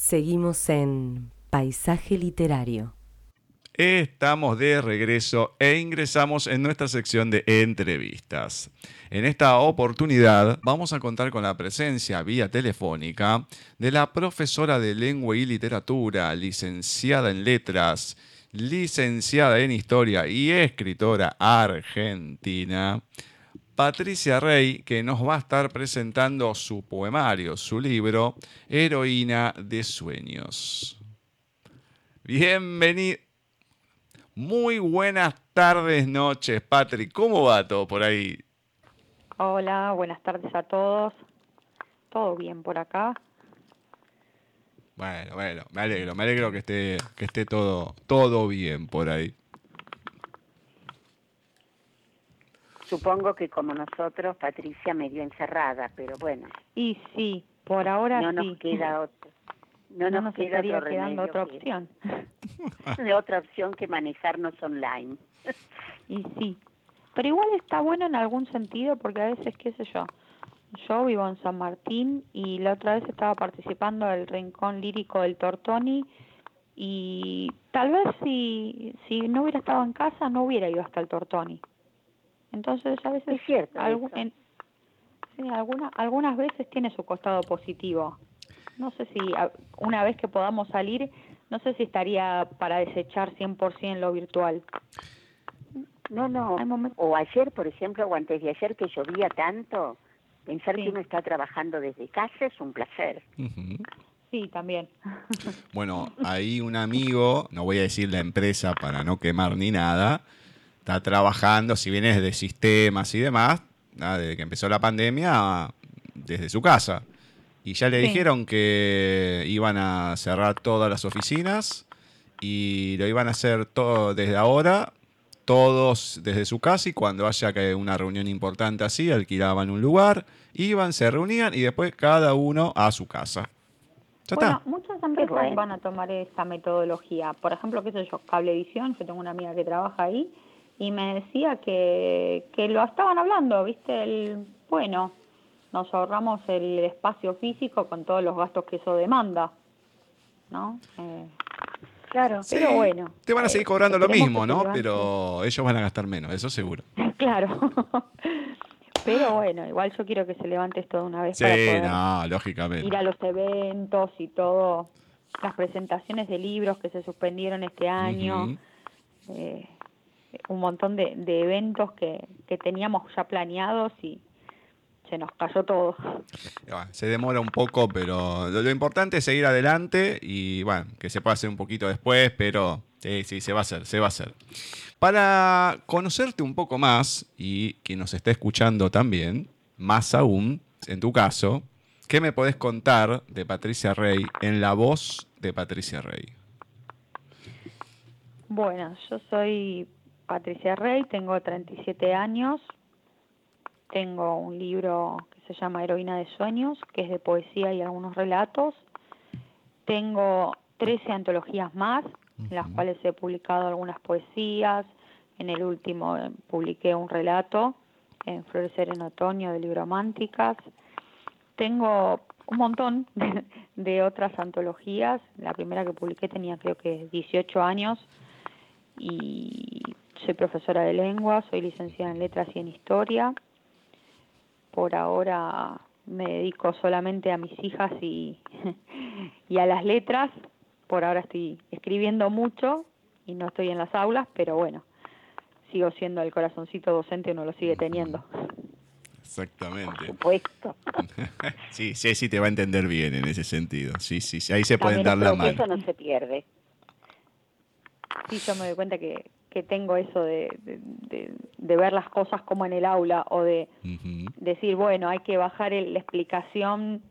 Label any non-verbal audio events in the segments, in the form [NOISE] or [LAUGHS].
Seguimos en Paisaje Literario. Estamos de regreso e ingresamos en nuestra sección de entrevistas. En esta oportunidad vamos a contar con la presencia vía telefónica de la profesora de lengua y literatura, licenciada en letras, licenciada en historia y escritora argentina, Patricia Rey, que nos va a estar presentando su poemario, su libro, Heroína de Sueños. Bienvenido. Muy buenas tardes, noches, Patrick. ¿Cómo va todo por ahí? Hola, buenas tardes a todos. ¿Todo bien por acá? Bueno, bueno, me alegro, me alegro que esté, que esté todo, todo bien por ahí. Supongo que como nosotros, Patricia medio encerrada, pero bueno. Y sí, por ahora no sí. nos queda otro. No, No, nos queda estaría otro quedando otra opción. [LAUGHS] de otra opción que manejarnos online. Y sí. Pero igual está bueno en algún sentido porque a veces, qué sé yo, yo vivo en San Martín y la otra vez estaba participando del Rincón Lírico del Tortoni y tal vez si, si no hubiera estado en casa no hubiera ido hasta el Tortoni. Entonces a veces Es cierto algu- eso. en- sí, alguna, algunas veces tiene su costado positivo. No sé si a- una vez que podamos salir, no sé si estaría para desechar 100% lo virtual. No, no. O ayer, por ejemplo, o antes de ayer que llovía tanto, pensar Sí. que uno está trabajando desde casa es un placer. Sí, también. Bueno, ahí un amigo, no voy a decir la empresa para no quemar ni nada, está trabajando, si bien es de sistemas y demás, nada, desde que empezó la pandemia, desde su casa. Y ya le Sí. dijeron que iban a cerrar todas las oficinas y lo iban a hacer todo desde ahora, todos desde su casa y cuando haya que una reunión importante así, alquilaban un lugar, iban, se reunían y después cada uno a su casa. Ya bueno, está. muchas empresas bueno. van a tomar esta metodología. Por ejemplo, qué sé yo, Cablevisión, yo tengo una amiga que trabaja ahí y me decía que, que lo estaban hablando, ¿viste? El, bueno, nos ahorramos el espacio físico con todos los gastos que eso demanda, ¿no? Eh, Claro. Sí, pero bueno, Te van a eh, seguir cobrando lo mismo, ¿no? Pero ellos van a gastar menos, eso seguro. [LAUGHS] claro. [LAUGHS] pero bueno, igual yo quiero que se levante esto de una vez Sí, para poder no, lógicamente. ir a los eventos y todo, las presentaciones de libros que se suspendieron este año, eh, un montón de, de eventos que, que teníamos ya planeados y se nos cayó todo. Bueno, Se demora un poco, pero lo, lo importante es seguir adelante y bueno, que se pueda hacer un poquito después, pero sí, sí, se va a hacer, se va a hacer. Para conocerte un poco más y quien nos está escuchando también, más aún, en tu caso, ¿qué me podés contar de Patricia Rey en la voz de Patricia Rey? Bueno, yo soy Patricia Rey, tengo 37 años, tengo un libro que se llama Heroína de Sueños, que es de poesía y algunos relatos. Tengo 13 antologías más, en las cuales he publicado algunas poesías. En el último eh, publiqué un relato, en Florecer en Otoño, de Librománticas. Tengo un montón [LAUGHS] de, de otras antologías. La primera que publiqué tenía creo que 18 años y soy profesora de lengua, soy licenciada en letras y en historia. Por ahora me dedico solamente a mis hijas y, [LAUGHS] y a las letras. Por ahora estoy escribiendo mucho y no estoy en las aulas, pero bueno, sigo siendo el corazoncito docente, uno lo sigue teniendo. Exactamente. Supuesto. [LAUGHS] Sí, sí, sí, te va a entender bien en ese sentido. Sí, sí, sí, ahí se pueden dar la Eso mano. no se pierde. Sí, yo me doy cuenta que, que tengo eso de, de, de- de ver las cosas como en el aula o de decir, bueno, hay que bajar el- la explicación,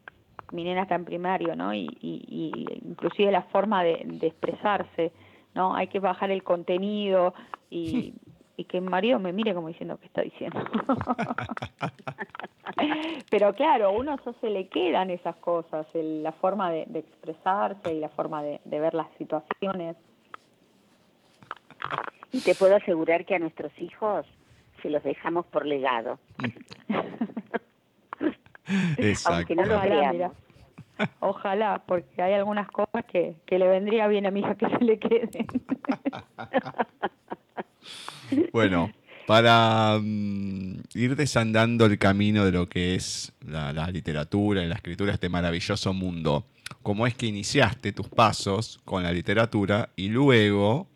mi nena está en primario, ¿no? Y, y, y inclusive la forma de, de expresarse, ¿no? Hay que bajar el contenido y, [LAUGHS] y que mi marido me mire como diciendo, ¿qué está diciendo? [LAUGHS] Pero claro, a uno ya se le quedan esas cosas, el- la forma de, de expresarse y la forma de ver las situaciones. Y te puedo asegurar que a nuestros hijos se los dejamos por legado. [LAUGHS] Aunque no lo Ojalá, creamos. Ojalá, porque hay algunas cosas que, que le vendría bien a mi hija que se le queden. [LAUGHS] Bueno, para mm, ir desandando el camino de lo que es la, la literatura y la escritura, este maravilloso mundo, ¿cómo es que iniciaste tus pasos con la literatura y luego,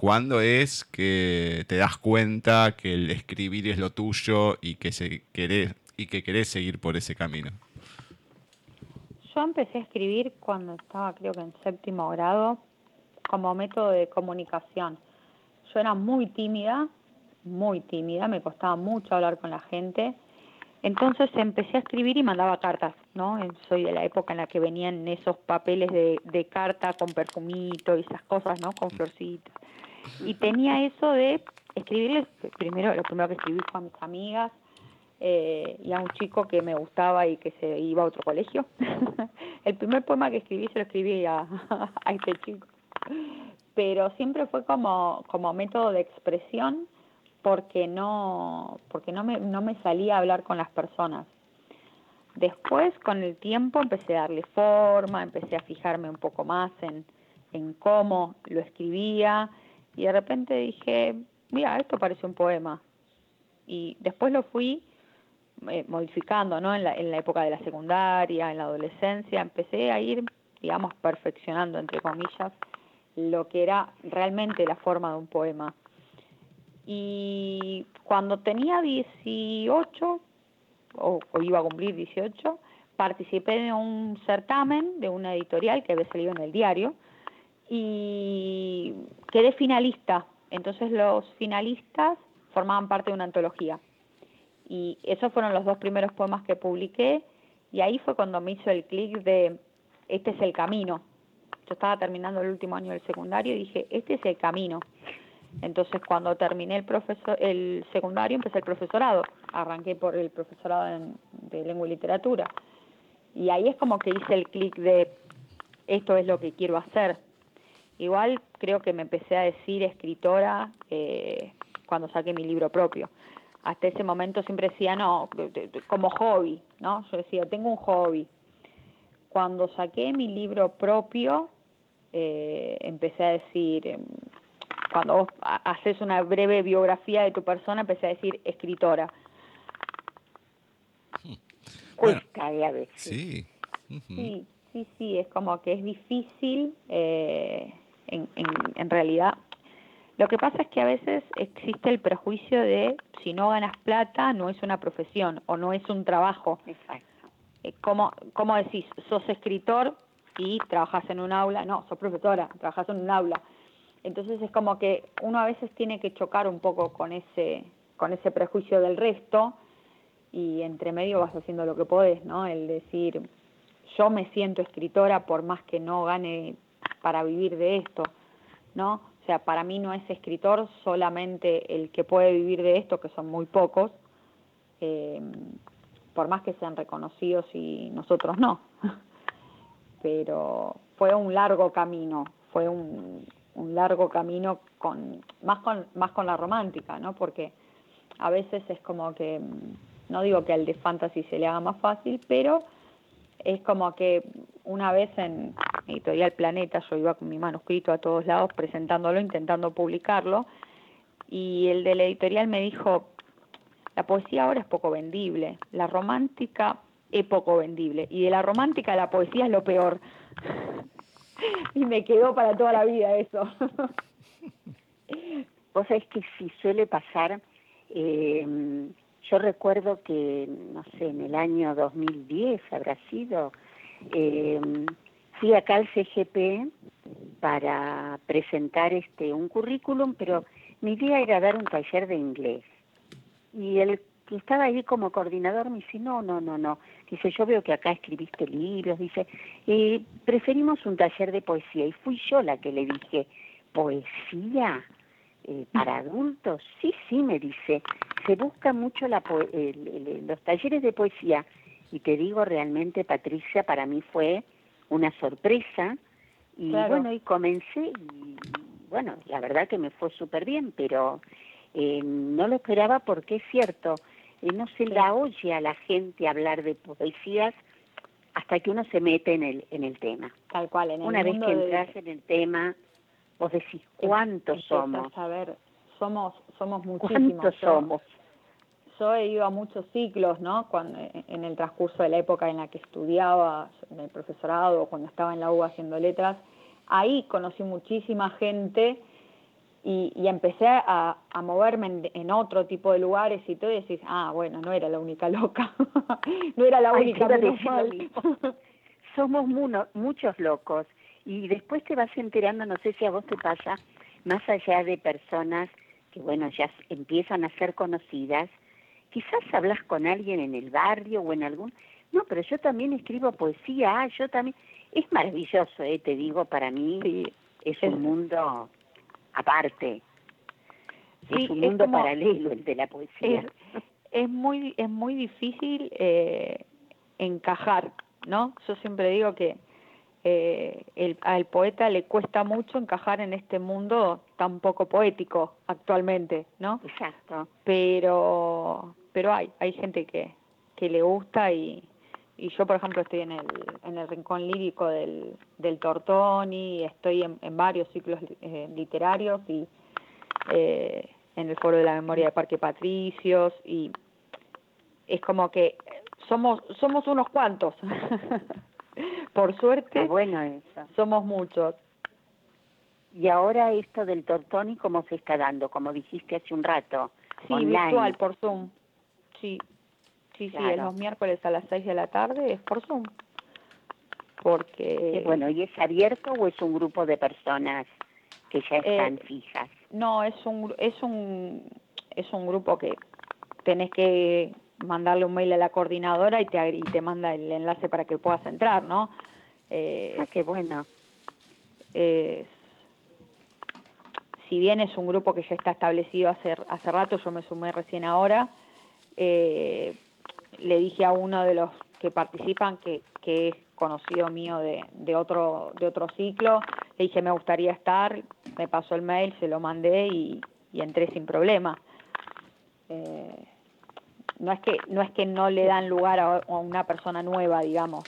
cuándo es que te das cuenta que el escribir es lo tuyo y que, se querés, y que querés seguir por ese camino? Yo empecé a escribir cuando estaba creo que en séptimo grado como método de comunicación. Yo era muy tímida, muy tímida, me costaba mucho hablar con la gente. Entonces empecé a escribir y mandaba cartas, ¿no? Soy de la época en la que venían esos papeles de, de carta con perfumito y esas cosas, ¿no? Con florcitas. Y tenía eso de escribirles, primero, lo primero que escribí fue a mis amigas eh, y a un chico que me gustaba y que se iba a otro colegio. [LAUGHS] El primer poema que escribí se lo escribí a, [LAUGHS] a este chico. Pero siempre fue como, como método de expresión porque no, porque no me, no me salía a hablar con las personas. Después, con el tiempo, empecé a darle forma, empecé a fijarme un poco más en, en cómo lo escribía y de repente dije, mira, esto parece un poema. Y después lo fui eh, modificando, ¿no? En la, en la época de la secundaria, en la adolescencia, empecé a ir, digamos, perfeccionando, entre comillas, lo que era realmente la forma de un poema. Y cuando tenía 18, o, o iba a cumplir 18, participé de un certamen de una editorial que había salido en el diario y quedé finalista. Entonces los finalistas formaban parte de una antología. Y esos fueron los dos primeros poemas que publiqué y ahí fue cuando me hizo el clic de este es el camino. Yo estaba terminando el último año del secundario y dije, este es el camino. Entonces cuando terminé el profesor el secundario empecé el profesorado. Arranqué por el profesorado de lengua y literatura. Y ahí es como que hice el clic de esto es lo que quiero hacer. Igual creo que me empecé a decir escritora eh, cuando saqué mi libro propio. Hasta ese momento siempre decía, no, como hobby, ¿no? Yo decía, tengo un hobby. Cuando saqué mi libro propio, eh, empecé a decir, em, cuando vos ha- haces una breve biografía de tu persona, empecé a decir escritora. Bueno. Cuesta eh, a veces. Sí. Sí, sí, sí, es como que es difícil eh, en, en, en realidad. Lo que pasa es que a veces existe el prejuicio de si no ganas plata no es una profesión o no es un trabajo. Exacto. Eh, ¿Cómo, ¿Cómo decís? ¿Sos escritor y trabajas en un aula? No, sos profesora, trabajas en un aula. Entonces es como que uno a veces tiene que chocar un poco con ese, con ese prejuicio del resto y entre medio vas haciendo lo que podés, ¿no? El decir, yo me siento escritora por más que no gane para vivir de esto, ¿no? O sea, para mí no es escritor solamente el que puede vivir de esto, que son muy pocos, eh, por más que sean reconocidos y nosotros no. [LAUGHS] Pero fue un largo camino, fue un, un largo camino con más con más con la romántica, ¿no? Porque a veces es como que mm, no digo que al de fantasy se le haga más fácil, pero es como que una vez en Editorial Planeta yo iba con mi manuscrito a todos lados presentándolo, intentando publicarlo, y el de la editorial me dijo, la poesía ahora es poco vendible, la romántica es poco vendible, y de la romántica la poesía es lo peor. [LAUGHS] y me quedó para toda la vida eso. [LAUGHS] Vos sabés que sí suele pasar, eh, yo recuerdo que, no sé, en el año 2010 habrá sido, eh, fui acá al CGP para presentar este un currículum, pero mi idea era dar un taller de inglés. Y el que estaba ahí como coordinador me dice, no, no, no, no. Dice, yo veo que acá escribiste libros. Dice, preferimos un taller de poesía. Y fui yo la que le dije, ¿poesía? Eh, ¿Para adultos? Sí, sí, me dice. Se busca mucho la po- el- el- los talleres de poesía. Y te digo realmente, Patricia, para mí fue una sorpresa. Y Claro. bueno, y comencé y bueno, la verdad que me fue súper bien, pero eh, no lo esperaba porque es cierto, eh, no se la oye a la gente hablar de poesías hasta que uno se mete en el, en el tema. Tal cual, en el Una vez que de- entras en el tema, vos decís, ¿cuántos somos? a ver, somos, somos muchísimos. ¿Cuántos Yo- somos? Yo he ido a muchos ciclos, ¿no? Cuando, en el transcurso de la época en la que estudiaba, en el profesorado, cuando estaba en la U haciendo letras, ahí conocí muchísima gente y, y empecé a, a moverme en, en otro tipo de lugares y todo, y decís, ah, bueno, no era la única loca, [LAUGHS] no era la única, te iba a menos decir lo mal. mismo. Somos muno- muchos locos y después te vas enterando, no sé si a vos te pasa, más allá de personas que, bueno, ya empiezan a ser conocidas, quizás hablas con alguien en el barrio o en algún... No, pero yo también escribo poesía, ah, yo también... Es maravilloso, eh, te digo, para mí Sí, es es- un mundo aparte, Sí, es un es mundo como- paralelo el de la poesía. es, es muy es muy difícil eh, encajar no yo siempre digo que eh, el, al poeta le cuesta mucho encajar en este mundo tan poco poético actualmente no Exacto. pero pero hay hay gente que que le gusta y y yo por ejemplo estoy en el en el rincón lírico del del Tortoni estoy en, en varios ciclos eh, literarios y eh, en el foro de la memoria de Parque Patricios y es como que somos somos unos cuantos [LAUGHS] [LAUGHS] por suerte bueno eso. somos muchos Y ahora esto del Tortoni, ¿cómo se está dando? Como dijiste hace un rato. sí online. virtual por Zoom sí sí sí es los miércoles a las 6 de la tarde es por Zoom porque Eh, bueno, ¿y es abierto o es un grupo de personas que ya están Eh, fijas? No, es un es un es un grupo que tenés que mandarle un mail a la coordinadora y te y te manda el enlace para que puedas entrar, ¿no? Eh, Ah, qué bueno. si bien es un grupo que ya está establecido hace hace rato, yo me sumé recién ahora. eh, le dije a uno de los que participan que, que es conocido mío de, de otro de otro ciclo, le dije me gustaría estar, me pasó el mail, se lo mandé y, y entré sin problema. Eh, no es que no es que no le dan lugar a, a una persona nueva, digamos.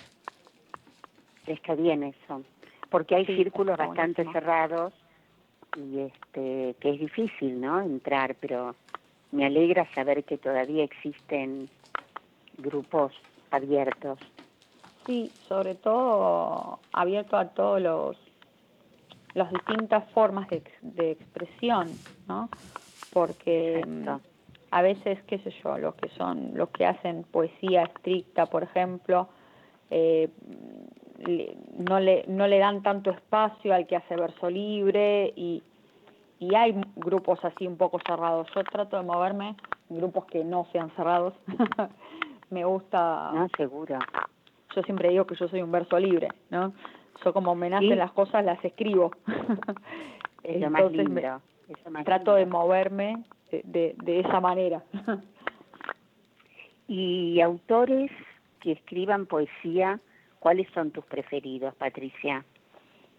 Está bien eso. Porque hay Sí, círculos bastante buenísimo. cerrados y este que es difícil, ¿no? Entrar, pero me alegra saber que todavía existen grupos abiertos. Sí, sobre todo abierto a todos los las distintas formas de, de expresión, ¿no? Porque Exacto. A veces, qué sé yo, los que son, los que hacen poesía estricta, por ejemplo, eh, no le no le dan tanto espacio al que hace verso libre y y hay grupos así un poco cerrados. Yo trato de moverme en grupos que no sean cerrados. [LAUGHS] Me gusta No, seguro. yo siempre digo que yo soy un verso libre, ¿no? Yo como me nacen Sí. las cosas las escribo. Es lo más me- lindo. más trato de moverme de, de, esa manera. [LAUGHS] Y autores que escriban poesía, ¿cuáles son tus preferidos, Patricia?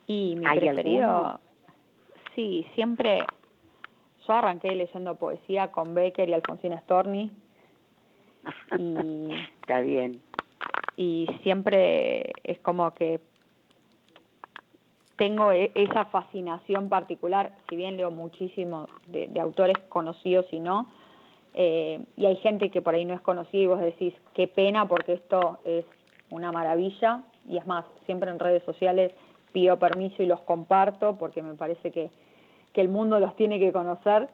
y mi ¿Hay preferido, alguno? sí, siempre, yo arranqué leyendo poesía con Becker y Alfonsina Storni [LAUGHS] y, Está bien. y siempre es como que tengo e- esa fascinación particular, si bien leo muchísimo de, autores conocidos y no, eh, y hay gente que por ahí no es conocida y vos decís, qué pena porque esto es una maravilla, y es más, siempre en redes sociales pido permiso y los comparto porque me parece que, que el mundo los tiene que conocer,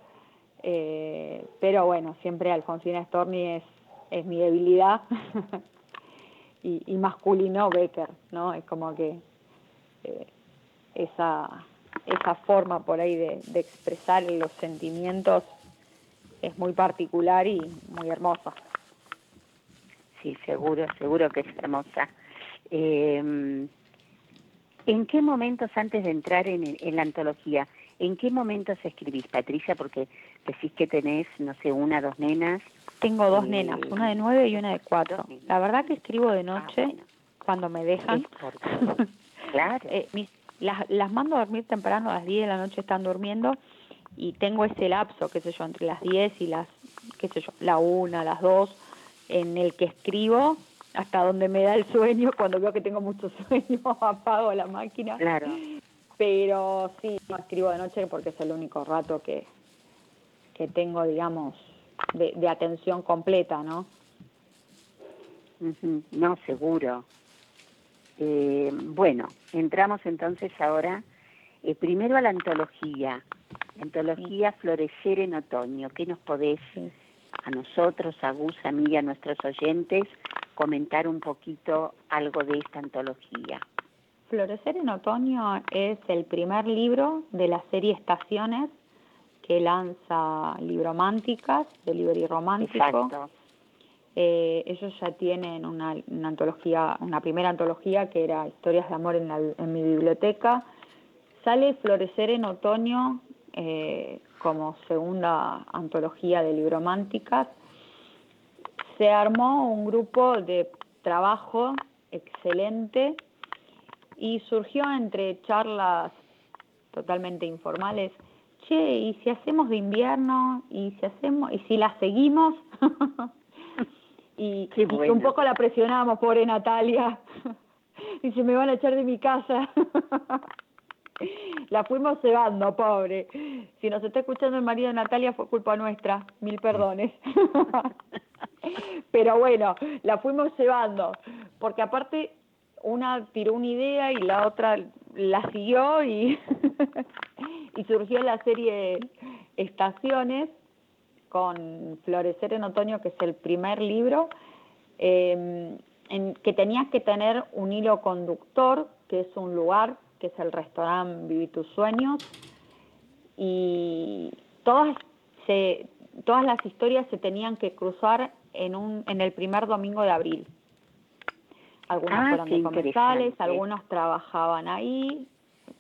eh, pero bueno, siempre Alfonsina Storni es, es mi debilidad. [LAUGHS] y, y masculino Becker, ¿no? Es como que eh, esa, esa forma por ahí de, de expresar los sentimientos es muy particular y muy hermosa. Sí, seguro, seguro que es hermosa. Eh, ¿En qué momentos, antes de entrar en, en la antología, en qué momentos escribís, Patricia? Porque decís que tenés, no sé, una, dos nenas. Tengo dos Eh, nenas, una de nueve y una de cuatro. La verdad que escribo de noche Ah, bueno. cuando me dejan. [LAUGHS] Claro. Eh, mis- las, las mando a dormir temprano, a las 10 de la noche están durmiendo y tengo ese lapso, qué sé yo, entre las 10 y las, qué sé yo, la una, las dos, en el que escribo hasta donde me da el sueño, [LAUGHS] cuando veo que tengo mucho sueño [LAUGHS] apago la máquina. Claro. Pero sí, no escribo de noche porque es el único rato que, que tengo, digamos, de, de atención completa, ¿no? No, seguro. Eh, bueno, entramos entonces ahora eh, primero a la antología. Antología Florecer en Otoño. ¿Qué nos podés a nosotros, a Gus, a mí y a nuestros oyentes comentar un poquito algo de esta antología? Florecer en Otoño es el primer libro de la serie Estaciones que lanza Librománticas, de Libri Romántico. Exacto. Eh, ellos ya tienen una, antología, una primera antología que era Historias de Amor en mi biblioteca. Sale Florecer en Otoño eh, como segunda antología de librománticas. Se armó un grupo de trabajo excelente y surgió entre charlas totalmente informales. Che, ¿y si hacemos de invierno? ¿Y si hacemos? ¿Y si la seguimos? [LAUGHS] y, bueno. un poco la presionamos, pobre Natalia. [LAUGHS] y se me van a echar de mi casa. [LAUGHS] la fuimos cebando, pobre. Si nos está escuchando el marido de Natalia fue culpa nuestra, mil perdones. [LAUGHS] Pero bueno, la fuimos llevando, porque aparte una tiró una idea y la otra la siguió y, y surgió la serie Estaciones con Florecer en Otoño, que es el primer libro, eh, en que tenías que tener un hilo conductor, que es un lugar, que es el restaurante Vivir tus Sueños, y todas, se, todas las historias se tenían que cruzar en, un, en el primer domingo de abril. Algunos Ah, fueron de interesante. algunos trabajaban ahí,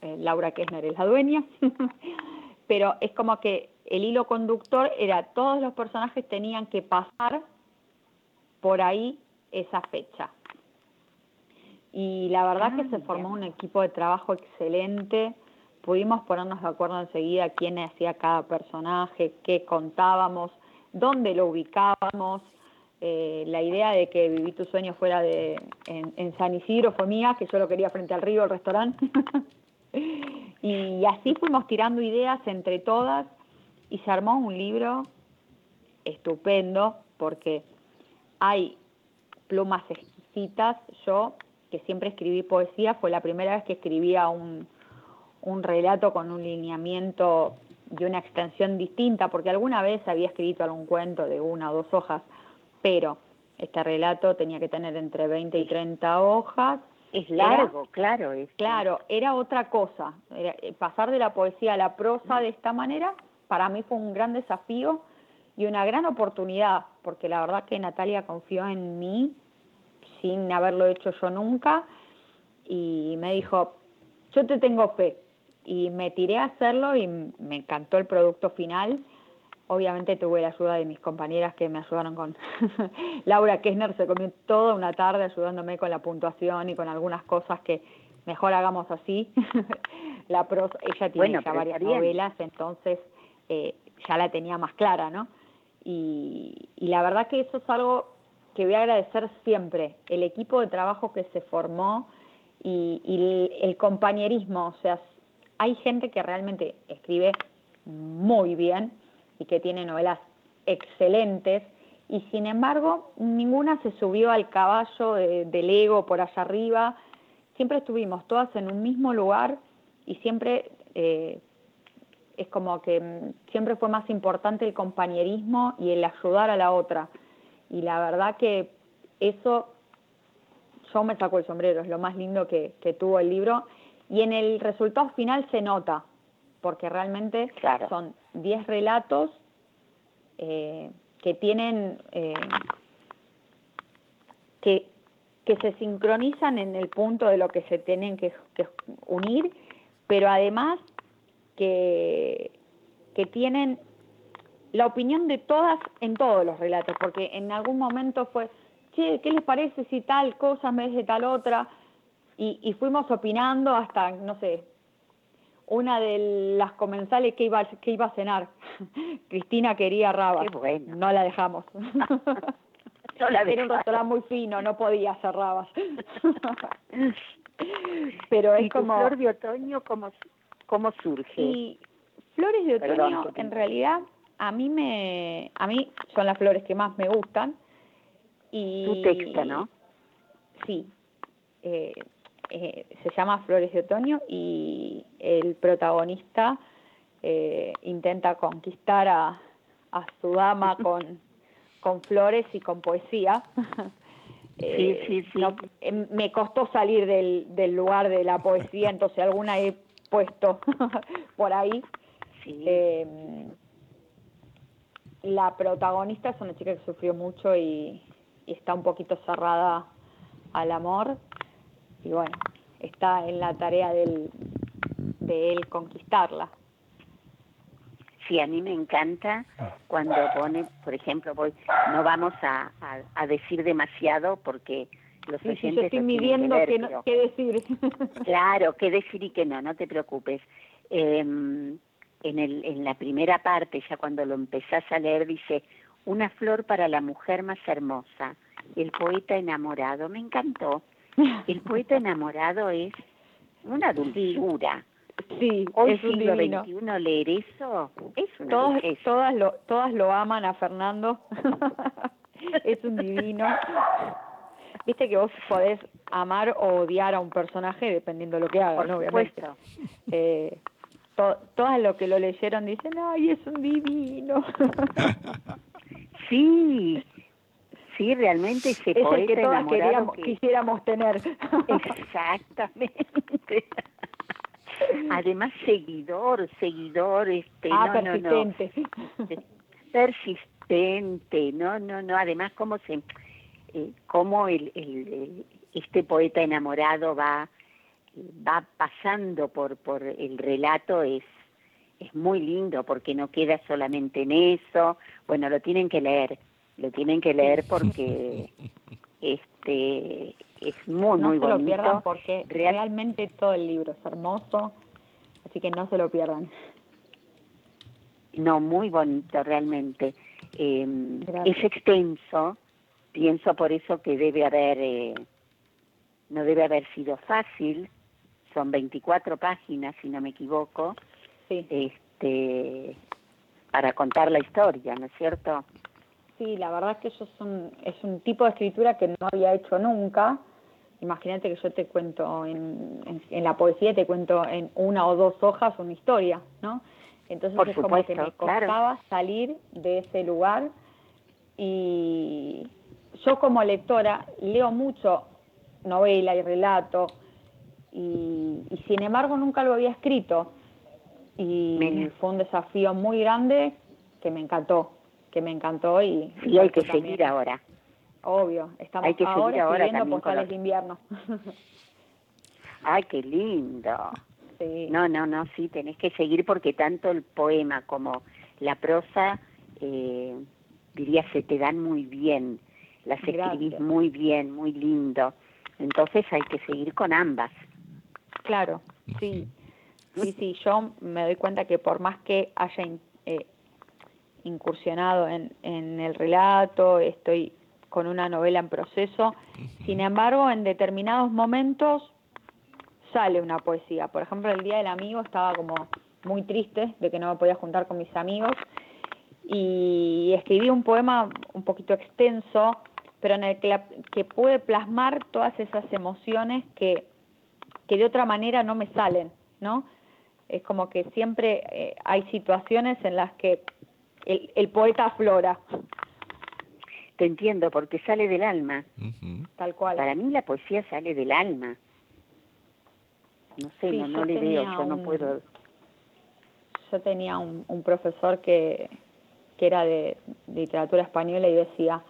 eh, Laura Kessner es la dueña, [LAUGHS] pero es como que el hilo conductor era todos los personajes tenían que pasar por ahí esa fecha. Y la verdad Ah, que se mira. formó un equipo de trabajo excelente, pudimos ponernos de acuerdo enseguida quién hacía cada personaje, qué contábamos, dónde lo ubicábamos. Eh, la idea de que Viví tu sueño fuera de, en, en San Isidro fue mía, que yo lo quería frente al río, el restaurante. [LAUGHS] y así fuimos tirando ideas entre todas y se armó un libro estupendo porque hay plumas exquisitas. Yo, que siempre escribí poesía, fue la primera vez que escribía un, un relato con un lineamiento y una extensión distinta, porque alguna vez había escrito algún cuento de una o dos hojas, pero este relato tenía que tener entre 20 y 30 hojas. Es Era- largo, claro. Es, Claro, era otra cosa. Era- eh, pasar de la poesía a la prosa de esta manera, para mí fue un gran desafío y una gran oportunidad, porque la verdad que Natalia confió en mí sin haberlo hecho yo nunca y me dijo, yo te tengo fe. Y me tiré a hacerlo y me encantó el producto final. Obviamente tuve la ayuda de mis compañeras que me ayudaron con... [LAUGHS] Laura Kessner se comió toda una tarde ayudándome con la puntuación y con algunas cosas que mejor hagamos así. [LAUGHS] la prosa, ella tiene Bueno, ya varias bien. novelas, entonces eh, ya la tenía más clara, ¿no? Y, la verdad que eso es algo que voy a agradecer siempre, el equipo de trabajo que se formó y, el compañerismo, o sea, hay gente que realmente escribe muy bien y que tiene novelas excelentes y sin embargo ninguna se subió al caballo de- del ego por allá arriba, siempre estuvimos todas en un mismo lugar y siempre eh, es como que mm, siempre fue más importante el compañerismo y el ayudar a la otra. Y la verdad que eso yo me saco el sombrero, es lo más lindo que, que tuvo el libro. Y en el resultado final se nota, porque realmente Claro. son 10 relatos eh, que tienen, eh, que, que se sincronizan en el punto de lo que se tienen que, que unir, pero además que, que tienen la opinión de todas en todos los relatos, porque en algún momento fue, che, ¿qué les parece si tal cosa vez de tal otra? Y, y fuimos opinando hasta, no sé, una de las comensales que iba, que iba a cenar. [LAUGHS] Cristina quería rabas. Qué bueno. No la dejamos. [LAUGHS] Era un restaurante muy fino, no podía, cerrabas. [LAUGHS] Pero es ¿Y tu como... flor de otoño cómo, cómo surge? Y flores de otoño, en realidad, a mí me, a mí son las flores que más me gustan. Y Tu texto, ¿no? Sí. Eh, eh, se llama Flores de Otoño y el protagonista eh, intenta conquistar a, a su dama [LAUGHS] con, con flores y con poesía. Eh, sí, sí. no- me costó salir del, del lugar de la poesía, entonces alguna puesto [LAUGHS] por ahí. Sí. Eh, la protagonista es una chica que sufrió mucho y, y está un poquito cerrada al amor y bueno, está en la tarea del, de él conquistarla. Sí, a mí me encanta cuando pone, por ejemplo, voy, no vamos a, a, a decir demasiado porque los Sí, sí, oyentes yo estoy midiendo qué, no- pero- qué decir. [LAUGHS] Claro, qué decir y qué no, no te preocupes. Eh, en, el, en la primera parte, ya cuando lo empezás a leer, dice, una flor para la mujer más hermosa, el poeta enamorado. Me encantó. El poeta enamorado es una dulzura. sí, Hoy es siglo divino. XXI leer eso es una Todas, todas, lo, todas lo aman a Fernando. [LAUGHS] es un divino. Viste que vos podés amar o odiar a un personaje dependiendo de lo que haga, Por ¿no? Obviamente. Eh, to- todas los que lo leyeron dicen, ay, es un divino. [LAUGHS] Sí, sí, realmente ese es el que todas queríamos, que- quisiéramos tener. Exactamente. Además, seguidor, seguidor, este, ah, no, no, no, persistente. persistente, no, no, no. Además, cómo se, eh, cómo el, el, el- este poeta enamorado va, va pasando por, por el relato es, es muy lindo porque no queda solamente en eso. Bueno, lo tienen que leer, lo tienen que leer porque, [LAUGHS] este, es muy, no muy se lo bonito. pierdan porque Real- realmente todo el libro es hermoso, así que no se lo pierdan. No, muy bonito realmente. Eh, Gracias. es extenso, pienso por eso que debe haber, eh, no debe haber sido fácil, son 24 páginas si no me equivoco, Sí, este, para contar la historia, ¿no es cierto? sí, la verdad es que eso es un, es un tipo de escritura que no había hecho nunca. Imagínate que yo te cuento en, en, en la poesía, te cuento en una o dos hojas una historia, ¿no? Entonces Por es como que me claro. costaba salir de ese lugar y yo como lectora leo mucho novela y relato y, y sin embargo nunca lo había escrito y Mira. fue un desafío muy grande que me encantó, que me encantó y Sí, hay que también- seguir ahora. Obvio, estamos Hay que seguir ahora ahora también los- de invierno. [LAUGHS] Ay, qué lindo. sí. No, no, no, sí, tenés que seguir porque tanto el poema como la prosa, eh, diría, se te dan muy bien, las escribís Gracias. muy bien, muy lindo. Entonces hay que seguir con ambas. Claro, sí. Sí, sí, yo me doy cuenta que por más que haya in- eh, incursionado en, en el relato, estoy con una novela en proceso, sin embargo, en determinados momentos sale una poesía. Por ejemplo, el Día del Amigo estaba como muy triste de que no me podía juntar con mis amigos y escribí un poema un poquito extenso, pero en el que, la- que pude plasmar todas esas emociones que, que de otra manera no me salen, ¿no? Es como que siempre eh, hay situaciones en las que el, el poeta aflora, Te entiendo, porque sale del alma. Tal cual. Para mí la poesía sale del alma. No sé, Sí, no, no yo le veo, tenía yo no un- puedo. Yo tenía un, un profesor que, que era de literatura española y decía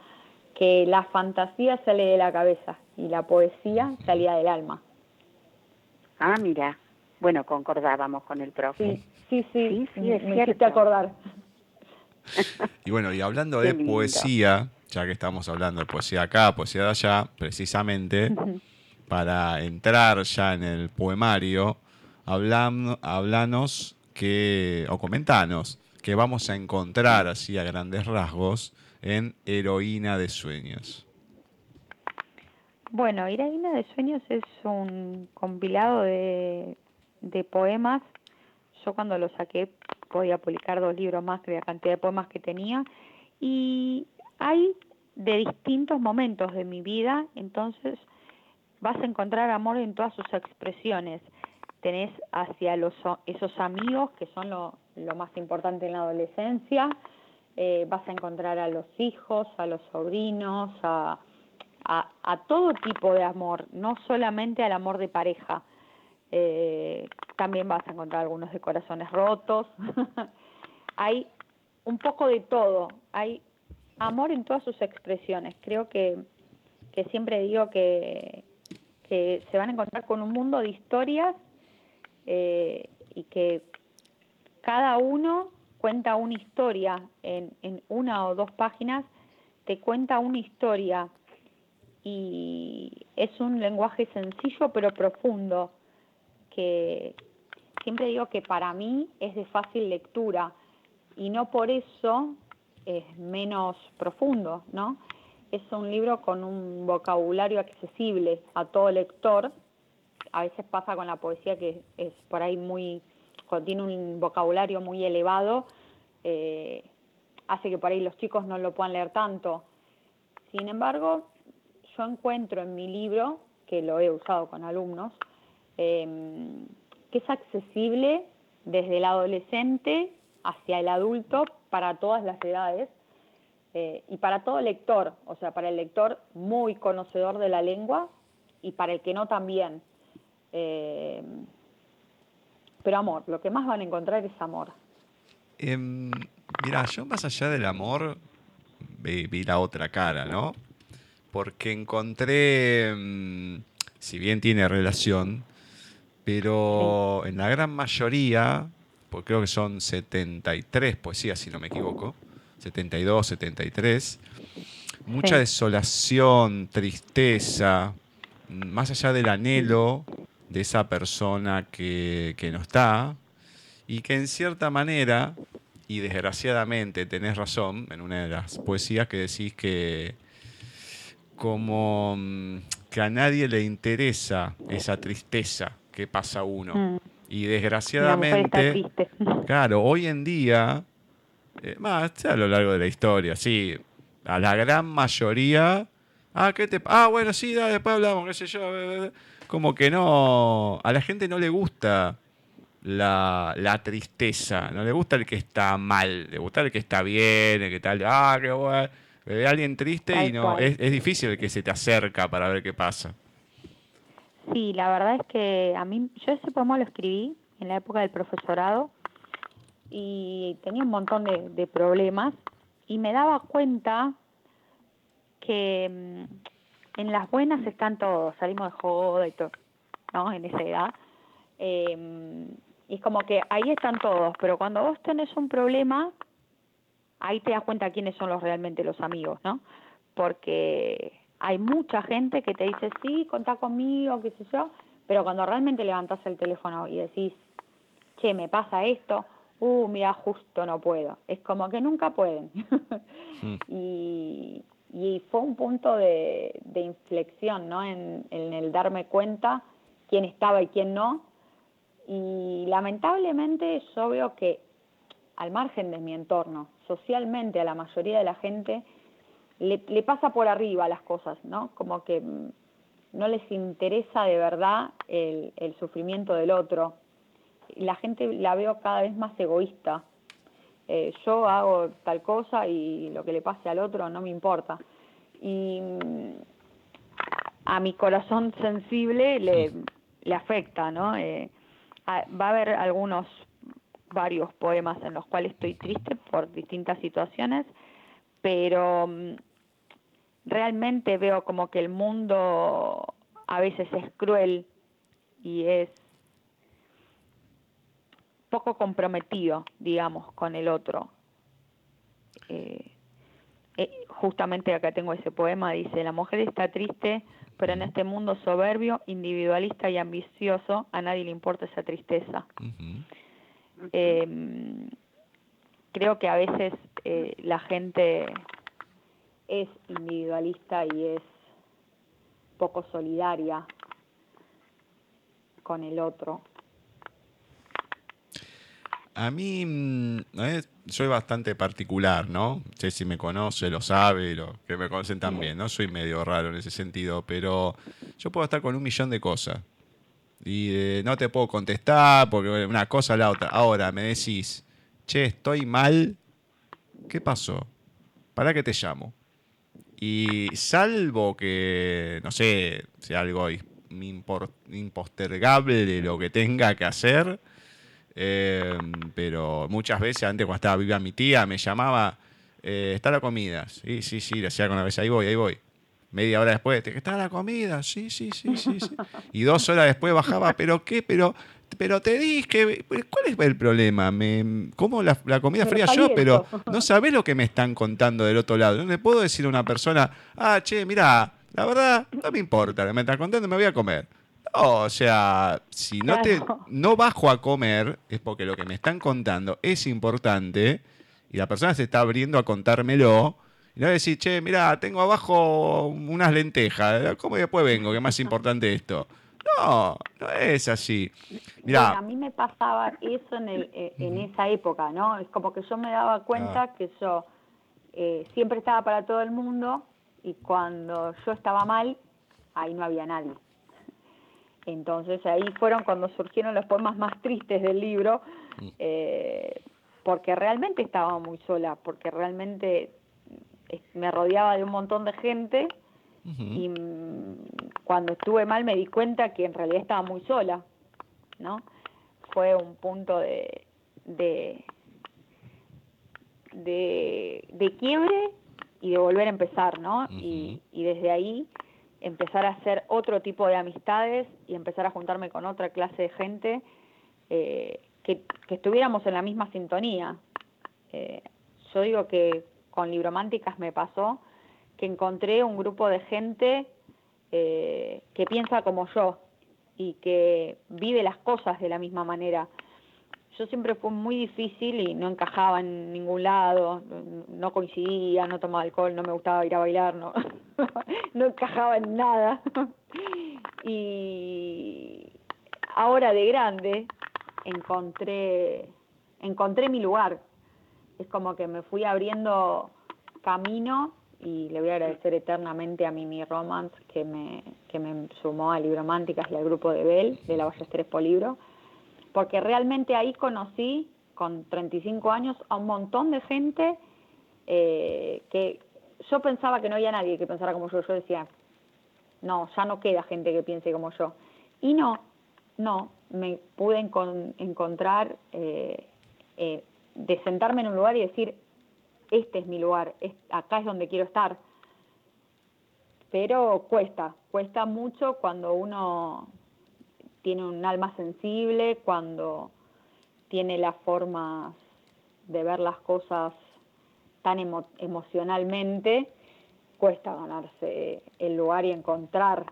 que la fantasía sale de la cabeza y la poesía salía del alma. Ah, mira, bueno, concordábamos con el profe. Sí, sí, sí, Sí, sí, es me cierto. acordar. [LAUGHS] Y bueno, y hablando de poesía, ya que estamos hablando de poesía acá, poesía de allá, precisamente para entrar ya en el poemario, hablanos que, o comentanos que vamos a encontrar así a grandes rasgos en Heroína de Sueños? Bueno, Heroína de Sueños es un compilado de, de poemas. Yo cuando lo saqué podía publicar dos libros más que la cantidad de poemas que tenía. Y hay de distintos momentos de mi vida, entonces vas a encontrar amor en todas sus expresiones. Tenés hacia los, esos amigos que son lo, lo más importante en la adolescencia, eh, vas a encontrar a los hijos, a los sobrinos, a, todo tipo de amor, no solamente al amor de pareja. Eh, también vas a encontrar algunos de corazones rotos. [LAUGHS] hay un poco de todo, hay amor en todas sus expresiones. Creo que, que siempre digo que, que se van a encontrar con un mundo de historias eh, y que cada uno cuenta una historia en, en una o dos páginas, te cuenta una historia y es un lenguaje sencillo pero profundo que siempre digo que para mí es de fácil lectura y no por eso es menos profundo, ¿no? Es un libro con un vocabulario accesible a todo lector. A veces pasa con la poesía que es por ahí muy tiene un vocabulario muy elevado, eh, hace que por ahí los chicos no lo puedan leer tanto. Sin embargo, yo encuentro en mi libro, que lo he usado con alumnos, eh, que es accesible desde el adolescente hacia el adulto para todas las edades eh, y para todo lector, o sea, para el lector muy conocedor de la lengua y para el que no también. Eh, pero amor, lo que más van a encontrar es amor. Eh, mira, yo más allá del amor vi, vi, la otra cara, ¿no? Porque encontré, mm, si bien tiene relación, pero sí. en la gran mayoría, porque creo que son 73 poesías, si no me equivoco, 72, 73, mucha sí. desolación, tristeza, más allá del anhelo de esa persona que, que, no está y que en cierta manera, y desgraciadamente tenés razón en una de las poesías que decís que como mm, que a nadie le interesa esa tristeza que pasa uno. Mm. Y desgraciadamente, [LAUGHS] claro, hoy en día, eh, más a lo largo de la historia, sí, a la gran mayoría, ah, ¿qué te Ah, bueno, sí, después hablamos, qué sé yo. Como que no, a la gente no le gusta la, la, tristeza, no le gusta el que está mal, le gusta el que está bien, el que tal, ah, qué bueno. Ve a alguien triste y no, es, es difícil el que se te acerca para ver qué pasa. Sí, la verdad es que a mí, yo ese poema lo escribí en la época del profesorado y tenía un montón de, de problemas y me daba cuenta que mm, en las buenas están todos, salimos de joda y todo, ¿no? En esa edad. Eh, y es como que ahí están todos, pero cuando vos tenés un problema, ahí te das cuenta quiénes son los realmente los amigos, ¿no? Porque hay mucha gente que te dice, sí, contá conmigo, qué sé yo, pero cuando realmente levantás el teléfono y decís, che, me pasa esto, uh, mira, justo no puedo. Es como que nunca pueden. mm. [LAUGHS] y, y, fue un punto de, inflexión, ¿no? En, el darme cuenta quién estaba y quién no. Y lamentablemente yo veo que, al margen de mi entorno, socialmente a la mayoría de la gente le, le pasa por arriba las cosas, ¿no? Como que mm, no les interesa de verdad el, el sufrimiento del otro. La gente la veo cada vez más egoísta. Eh, yo hago tal cosa y lo que le pase al otro no me importa. Y mm, a mi corazón sensible le, le afecta, ¿no? Eh, va a haber algunos, varios poemas en los cuales estoy triste por distintas situaciones, pero mm, realmente veo como que el mundo a veces es cruel y es poco comprometido, digamos, con el otro. Eh, eh, justamente acá tengo ese poema, dice, la mujer está triste, pero en este mundo soberbio, individualista y ambicioso, a nadie le importa esa tristeza. Uh -huh. eh, creo que a veces eh, la gente es individualista y es poco solidaria con el otro. A mí, mm, soy bastante particular, ¿no? sé si me conoce, lo sabe, lo que me conocen también, ¿no? Soy medio raro en ese sentido, pero yo puedo estar con un millón de cosas. Y eh, no te puedo contestar porque una cosa o la otra. Ahora me decís, che, estoy mal. ¿Qué pasó? ¿Para qué te llamo? Y salvo que, no sé, sea algo impostergable lo que tenga que hacer, eh, pero muchas veces, antes cuando estaba viva mi tía, me llamaba, eh, está la comida. Sí, sí, sí, le hacía con la vez, ahí voy, ahí voy. Media hora después, ¿está la comida? Sí, sí, sí, sí, sí. Y dos horas después bajaba, ¿pero qué? Pero, pero te dije, ¿cuál es el problema? Me, ¿Cómo la, comida fría yo? Pero no sabés lo que me están contando del otro lado. No le puedo decir a una persona, ah, che, mira, la verdad, no me importa, me están contando, me voy a comer. O sea, si no te no bajo a comer, es porque lo que me están contando es importante y la persona se está abriendo a contármelo y no decir, che, mira, tengo abajo unas lentejas, ¿cómo después vengo? ¿Qué más importante esto? No, no es así. A mí me pasaba eso en, el, eh, en esa época, ¿no? Es como que yo me daba cuenta ah. que yo eh, siempre estaba para todo el mundo y cuando yo estaba mal, ahí no había nadie. Entonces ahí fueron cuando surgieron los poemas más tristes del libro, mm. eh, porque realmente estaba muy sola, porque realmente me rodeaba de un montón de gente y cuando estuve mal me di cuenta que en realidad estaba muy sola, ¿no? Fue un punto de, de, de, quiebre y de volver a empezar, ¿no? y, y desde ahí empezar a hacer otro tipo de amistades y empezar a juntarme con otra clase de gente eh, que, estuviéramos en la misma sintonía. Eh, yo digo que con Librománticas me pasó que encontré un grupo de gente eh, que piensa como yo y que vive las cosas de la misma manera. Yo siempre fue muy difícil y no encajaba en ningún lado, no coincidía, no tomaba alcohol, no me gustaba ir a bailar, no, [LAUGHS] no encajaba en nada. y ahora de grande encontré, encontré mi lugar, es como que me fui abriendo camino y le voy a agradecer eternamente a Mimi Romance que me, que me sumó a Librománticas y al grupo de Bell, de la Ballesteres Polibro, porque realmente ahí conocí con 35 años a un montón de gente eh, que yo pensaba que no había nadie que pensara como yo, yo decía, no, ya no queda gente que piense como yo. Y no, no, me pude encontrar eh, eh, de sentarme en un lugar y decir, este es mi lugar, acá es donde quiero estar. Pero cuesta, cuesta mucho cuando uno tiene un alma sensible, cuando tiene la forma de ver las cosas tan emocionalmente, cuesta ganarse el lugar y encontrar.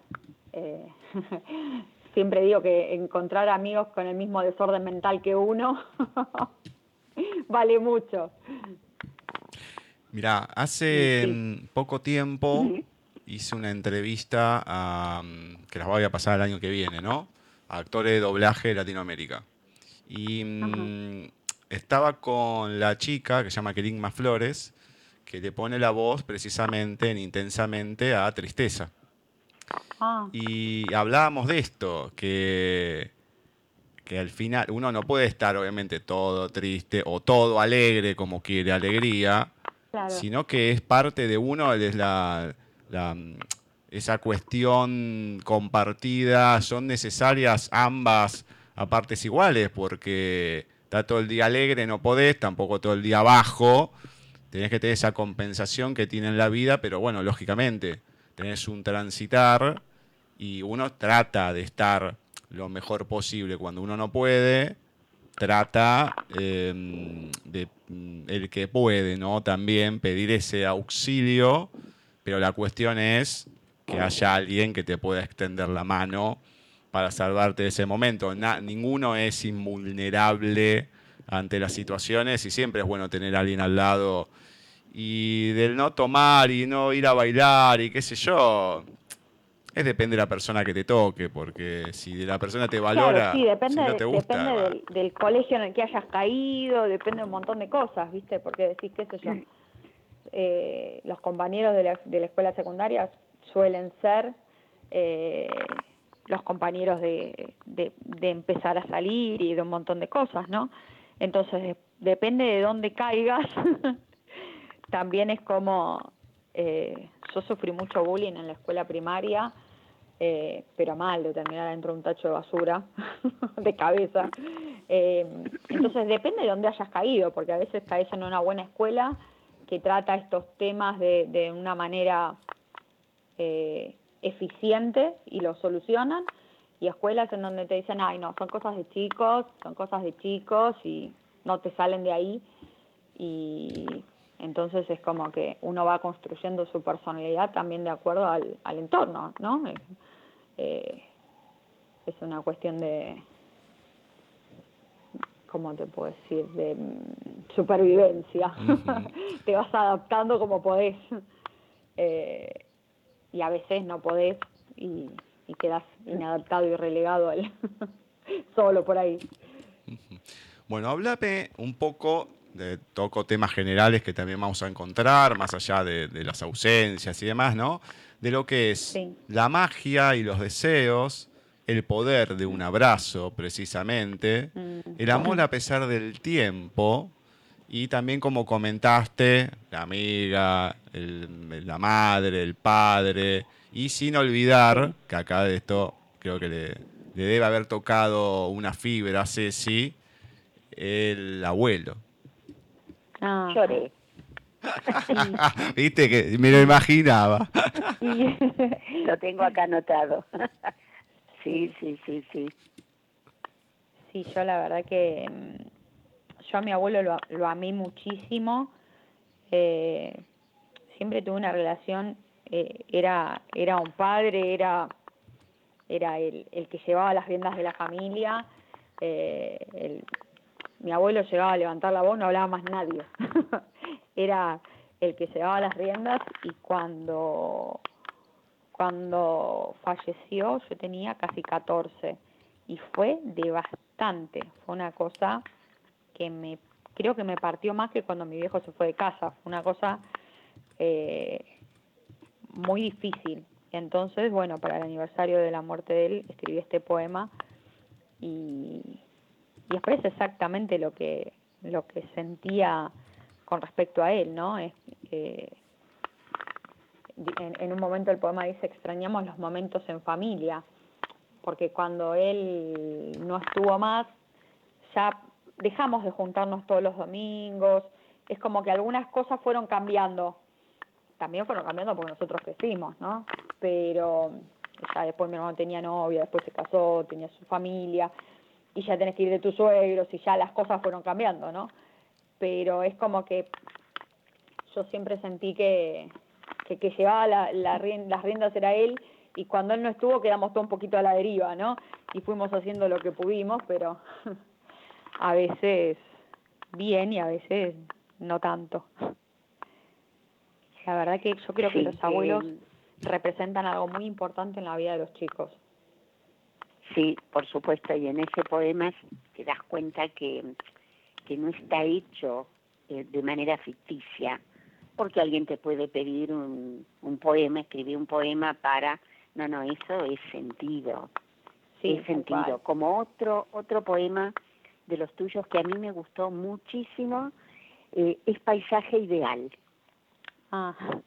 Eh, [LAUGHS] siempre digo que encontrar amigos con el mismo desorden mental que uno [LAUGHS] vale mucho. Mira, hace poco tiempo hice una entrevista a, mm, que las voy a pasar el año que viene, ¿no? Actores de doblaje de Latinoamérica. Y mm, estaba con la chica que se llama Keringma Flores, que le pone la voz precisamente en intensamente a Tristeza. Ah. Y hablábamos de esto, que que al final uno no puede estar obviamente todo triste o todo alegre como quiere alegría, sino que es parte de uno, es la, esa cuestión compartida, son necesarias ambas a partes iguales, porque está todo el día alegre, no podés, tampoco todo el día bajo, tenés que tener esa compensación que tiene en la vida, pero bueno, lógicamente, tenés un transitar y uno trata de estar lo mejor posible. Cuando uno no puede, trata em, de mm, el que puede, ¿no? También pedir ese auxilio, pero la cuestión es que haya alguien que te pueda extender la mano para salvarte de ese momento. ninguno es invulnerable ante las situaciones y siempre es bueno tener a alguien al lado y del no tomar y no ir a bailar y qué sé yo, es depende de la persona que te toque, porque si la persona te valora, sí, depende, si no te gusta, depende del, colegio en el que hayas caído, depende de un montón de cosas, ¿viste? Porque decís, qué sé yo, [CLEARS THROAT] eh, los compañeros de la, de la escuela secundaria suelen ser eh, los compañeros de, de, empezar a salir y de un montón de cosas, ¿no? Entonces, depende de dónde caigas, [LAUGHS] también es como, eh, yo sufrí mucho bullying en la escuela primaria, eh, pero mal, de terminar dentro de un tacho de basura, [LAUGHS] de cabeza. Eh, entonces, depende de dónde hayas caído, porque a veces caes en una buena escuela que trata estos temas de, de una manera eh, eficiente y lo solucionan, y escuelas en donde te dicen, ay, no, son cosas de chicos, son cosas de chicos y no te salen de ahí. Y entonces es como que uno va construyendo su personalidad también de acuerdo al, al entorno, ¿no? Eh, es una cuestión de, ¿cómo te puedo decir?, de mm, supervivencia. [LAUGHS] te vas adaptando como podés. Eh, y a veces no podés y, y quedas inadaptado y relegado al [LAUGHS] solo por ahí. Bueno, háblame un poco de toco temas generales que también vamos a encontrar, más allá de, las ausencias y demás, ¿no? De lo que es la magia y los deseos, el poder de un abrazo, precisamente, mm. el amor a pesar del tiempo, y también como comentaste, la amiga, la madre, el padre, y sin olvidar que acá de esto creo que le, debe haber tocado una fibra a Ceci, el abuelo. Ah. Lloré. [LAUGHS] Viste que me lo imaginaba. [LAUGHS] lo tengo acá anotado. [LAUGHS] sí, sí, sí, sí. Sí, yo la verdad que mm, yo a mi abuelo lo, amé muchísimo. Eh, siempre tuve una relación, eh, era, era un padre, era, era el, el que llevaba las riendas de la familia. Eh, mi abuelo llegaba a levantar la voz, no hablaba más nadie. [LAUGHS] era el que llevaba las riendas y cuando, cuando falleció yo tenía casi 14 y fue devastante, fue una cosa que me creo que me partió más que cuando mi viejo se fue de casa. Fue una cosa eh, muy difícil. Entonces, bueno, para el aniversario de la muerte de él escribí este poema y, y expresa exactamente lo que lo que sentía con respecto a él, ¿no? Es, eh, en, en, un momento el poema dice extrañamos los momentos en familia, porque cuando él no estuvo más, ya dejamos de juntarnos todos los domingos, es como que algunas cosas fueron cambiando, también fueron cambiando porque nosotros crecimos, ¿no? Pero ya después mi hermano tenía novia, después se casó, tenía su familia, y ya tenés que ir de tus suegros, y ya las cosas fueron cambiando, ¿no? Pero es como que yo siempre sentí que, que, llevaba la, las riendas era él, y cuando él no estuvo quedamos todo un poquito a la deriva, ¿no? Y fuimos haciendo lo que pudimos, pero [LAUGHS] a veces bien y a veces no tanto. La verdad que yo creo que los abuelos representan algo muy importante en la vida de los chicos. Sí, por supuesto, y en ese poema te das cuenta que, que no está hecho eh, de manera ficticia, porque alguien te puede pedir un, un poema, escribir un poema para... No, no, eso es sentido. Sí, es sentido. Como otro, otro poema de los tuyos que a mí me gustó muchísimo eh, es Paisaje Ideal. Ajá.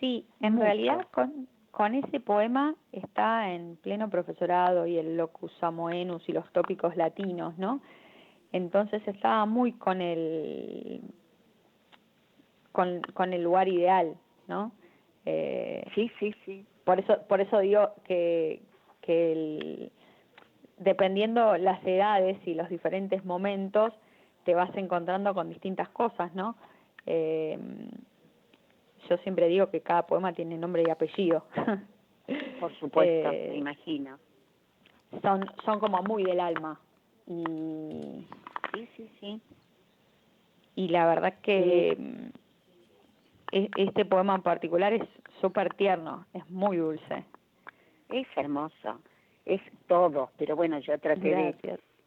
Sí, en realidad con, con ese poema está en pleno profesorado y el locus samoenus y los tópicos latinos, ¿no? Entonces estaba muy con el con, con el lugar ideal, ¿no? Eh, sí, sí, sí. Por eso por eso digo que que el dependiendo las edades y los diferentes momentos, te vas encontrando con distintas cosas, ¿no? Eh, yo siempre digo que cada poema tiene nombre y apellido. [LAUGHS] Por supuesto, eh, me imagino. Son, son como muy del alma. Y... Sí, sí, sí. y la verdad que mm, e- este poema en particular es súper tierno, es muy dulce. Es hermoso, es todo, pero bueno, yo traté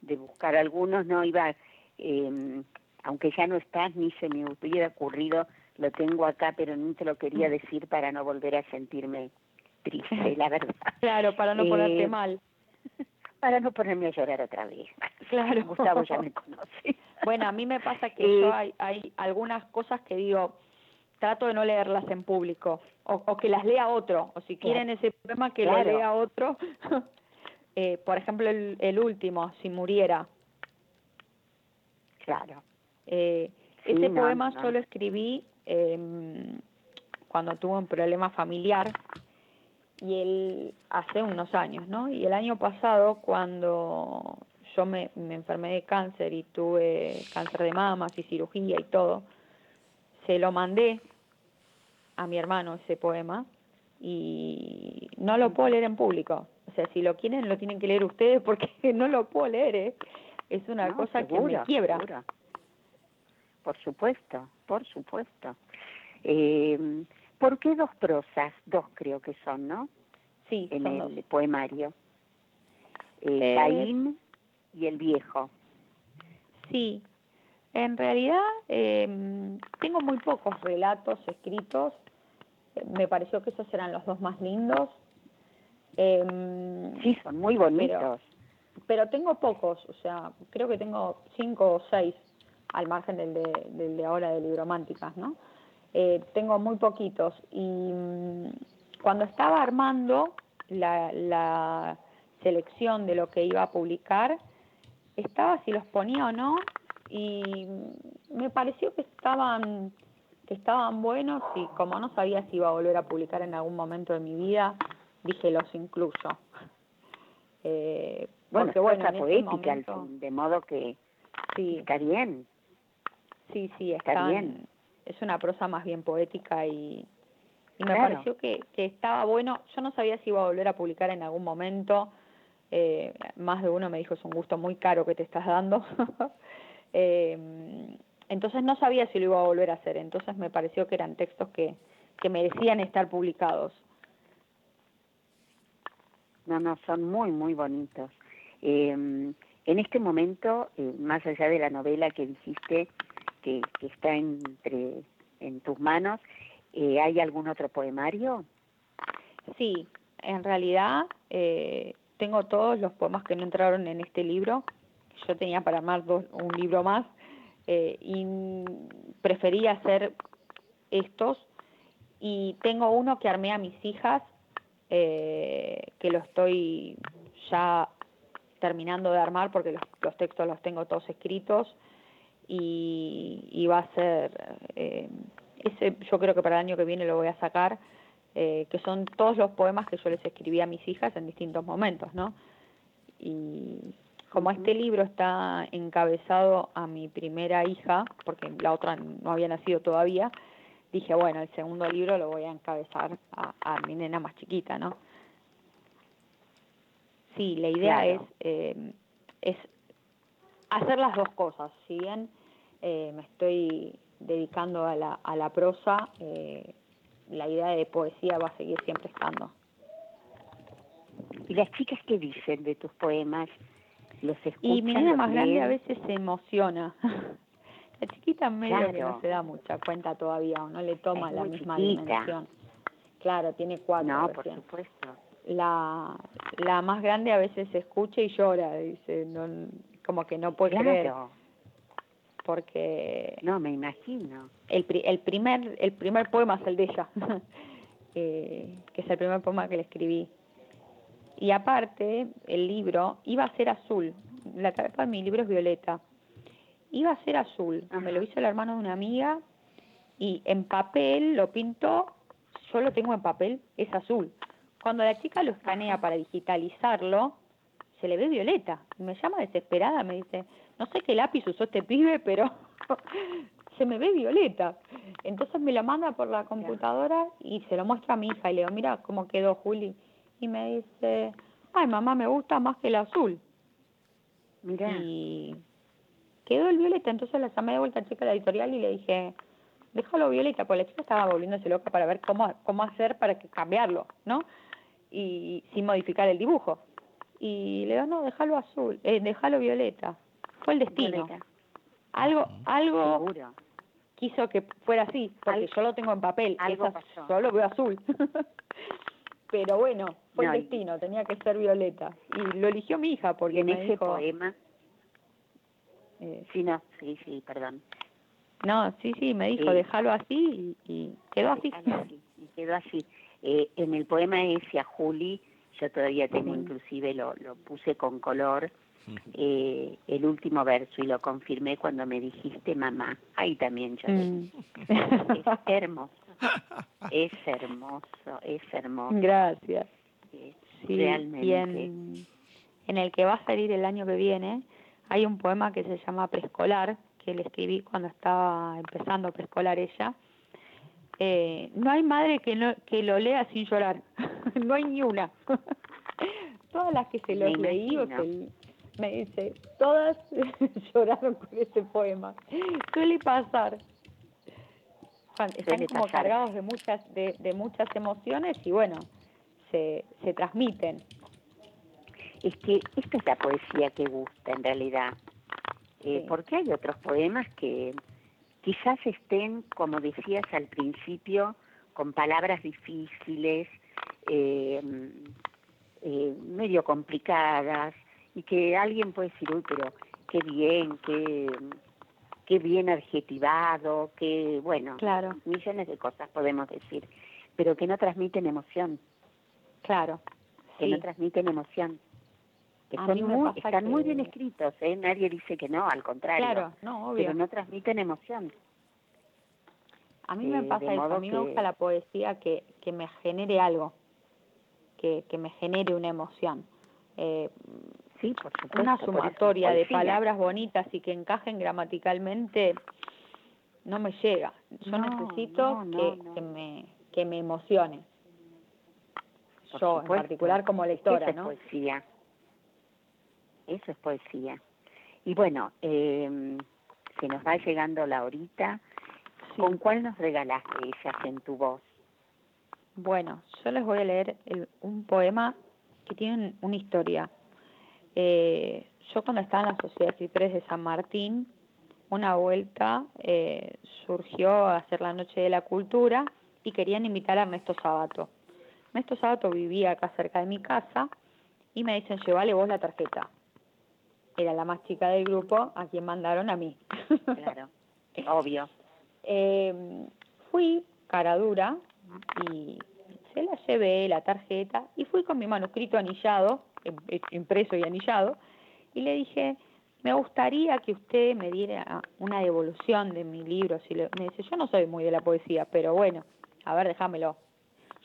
de, buscar algunos, no iba, eh, aunque ya no estás, ni se me hubiera ocurrido, lo tengo acá, pero no te lo quería Mm. decir para no volver a sentirme triste, la verdad. [LAUGHS] Claro, para no ponerte Eh, mal. Para no ponerme a llorar otra vez. Claro. Gustavo ya me conoce. [LAUGHS] Bueno, a mí me pasa que Eh, yo hay, hay algunas cosas que digo, trato de no leerlas en público, o, o que las lea otro, o si quieren ese poema que lo Claro. lea otro. [LAUGHS] eh, por ejemplo, el, el último, Si muriera. Claro. Eh, Sí, ese no, poema no. yo lo escribí em, cuando tuve un problema familiar y él hace unos años, ¿no? Y el año pasado cuando yo me, me enfermé de cáncer y tuve cáncer de mamas y cirugía y todo, se lo mandé a mi hermano ese poema y no lo puedo leer en público. O sea, si lo quieren lo tienen que leer ustedes porque [LAUGHS] no lo puedo leer, ¿eh? Es una No, cosa que me quiebra. Por supuesto, por supuesto. Eh, ¿Por qué dos prosas? Dos creo que son, ¿no? Sí, En son el dos. poemario. Eh, Eh, Caín y el viejo. Sí, en realidad em, tengo muy pocos relatos escritos. Eh, Me pareció que esos eran los dos más lindos. Em, Sí, son muy bonitos. pero tengo pocos, o sea, creo que tengo cinco o seis al margen del de, del de ahora de Librománticas, ¿no? Eh, tengo muy poquitos y mm, cuando estaba armando la, la selección de lo que iba a publicar, estaba si los ponía o no y me pareció que estaban que estaban buenos y como no sabía si iba a volver a publicar en algún momento de mi vida, dije los incluyo. Eh, bueno, porque bueno, poética, momento- de modo que sí, está bien. sí, sí, está bien. es una prosa más bien poética y, y me Claro. pareció que, que estaba bueno. Yo no sabía si iba a volver a publicar en algún momento. Eh, más de uno me dijo es un gusto muy caro que te estás dando. [LAUGHS] Eh, entonces no sabía si lo iba a volver a hacer. Entonces me pareció que eran textos que, que merecían estar publicados. No, no, son muy, muy bonitos. Eh, en este momento, eh, más allá de la novela que dijiste que, está entre en tus manos, eh, ¿hay algún otro poemario? Sí, en realidad eh, tengo todos los poemas que no entraron en este libro. Yo tenía para armar dos, un libro más y preferí hacer estos. Y tengo uno que armé a mis hijas, eh, que lo estoy ya terminando de armar porque los, los textos los tengo todos escritos y, y va a ser, eh, ese yo creo que para el año que viene lo voy a sacar, eh, que son todos los poemas que yo les escribí a mis hijas en distintos momentos, ¿no? Y como este libro está encabezado a mi primera hija, porque la otra no había nacido todavía, dije, bueno, el segundo libro lo voy a encabezar a, a mi nena más chiquita, ¿no? Sí, la idea Claro. es, eh, es hacer las dos cosas. Si bien eh, me estoy dedicando a la, a la prosa, eh, la idea de poesía va a seguir siempre estando. ¿Y las chicas qué dicen de tus poemas? ¿Los escuchan? Y mi nena más grande a veces se emociona. [LAUGHS] La chiquita medio que no se da mucha cuenta todavía o no le toma Es la misma chiquita. dimensión. Claro, tiene cuatro No, por supuesto. La, la más grande a veces se escucha y llora, dice, no, como que no puede creer, Claro, porque no, me imagino. el, pri- el primer el primer poema es el de ella, [LAUGHS] eh, que es el primer poema que le escribí. Y aparte, el libro iba a ser azul, la tapa de mi libro es violeta, iba a ser azul, me Ajá. lo hizo el hermano de una amiga y en papel lo pintó, yo lo tengo en papel, es azul. Cuando la chica lo escanea para digitalizarlo, se le ve violeta. Y me llama desesperada, me dice, no sé qué lápiz usó este pibe, pero [LAUGHS] se me ve violeta. Entonces me lo manda por la computadora y se lo muestra a mi hija y le digo, mira cómo quedó Juli. Y me dice, ay mamá, me gusta más que el azul. Mirá, Y quedó el violeta, entonces la llamé de vuelta a chica de la editorial y le dije, déjalo violeta, porque la chica estaba volviéndose loca para ver cómo, cómo hacer para que cambiarlo, ¿no? Y sin modificar el dibujo. Y le digo, no, déjalo azul, eh, déjalo violeta. Fue el destino. Violeta. Algo, algo Seguro. quiso que fuera así, porque Al- yo lo tengo en papel, algo pasó. yo lo veo azul. [LAUGHS] Pero bueno, fue No, el destino, tenía que ser violeta. Y lo eligió mi hija Y porque en me ese dijo, poema, eh, sí, no, sí, sí, perdón. no, sí, sí, me dijo, Sí. déjalo así y, y quedó así. Y quedó así. Eh, en el poema ese a Juli, yo todavía tengo inclusive, lo, lo puse con color, eh, el último verso y lo confirmé cuando me dijiste mamá. Ahí también yo Mm. Es [LAUGHS] hermoso, es hermoso, es hermoso. Gracias. eh, Sí, realmente. y en, en el que va a salir el año que viene hay un poema que se llama Preescolar, que le escribí cuando estaba empezando preescolar ella. Eh, no hay madre que, no, que lo lea sin llorar, [LAUGHS] no hay ni una. [LAUGHS] todas las que se Me los leí, o imagino. se- me dice, todas [LAUGHS] lloraron con ese poema. Suele pasar. Están Suele como pasar. cargados de muchas, de, de muchas emociones y bueno, se, se transmiten. Es que esta es la poesía que gusta en realidad, Eh, Sí. porque hay otros poemas que quizás estén, como decías al principio, con palabras difíciles, eh, eh, medio complicadas, y que alguien puede decir, uy, pero qué bien, qué, qué bien adjetivado, qué, bueno, Claro, millones de cosas podemos decir, pero que no transmiten emoción. claro. que Sí. no transmiten emoción. Que son muy, están muy bien escritos, ¿eh? nadie dice que no, al contrario, Claro, no, obvio. pero no transmiten emoción. A mí eh, me pasa eso, a mí que- me gusta la poesía que, que me genere algo, que, que me genere una emoción. Eh, Sí, por supuesto. una por sumatoria de palabras bonitas y que encajen gramaticalmente no me llega. Yo No, necesito no, no, que, me que me emocione. Por Yo en particular como lectora, ¿no? poesía. Eso es poesía. Y bueno, eh, se nos va llegando la horita. Sí. ¿Con cuál nos regalaste ellas en tu voz? Bueno, yo les voy a leer el- un poema que tiene una historia. Eh, yo cuando estaba en la Sociedad de Escritores de San Martín, una vuelta eh, surgió a hacer la Noche de la Cultura y querían invitar a Ernesto Sabato. Ernesto Sabato vivía acá cerca de mi casa y me dicen, llévale vos la tarjeta. Era la más chica del grupo, a quien mandaron a mí. Claro, obvio. [LAUGHS] Eh, fui cara dura y se la llevé la tarjeta y fui con mi manuscrito anillado, im- impreso y anillado, y le dije, me gustaría que usted me diera una devolución de mi libro. Si le- me dice, yo no soy muy de la poesía, pero bueno, a ver, déjamelo.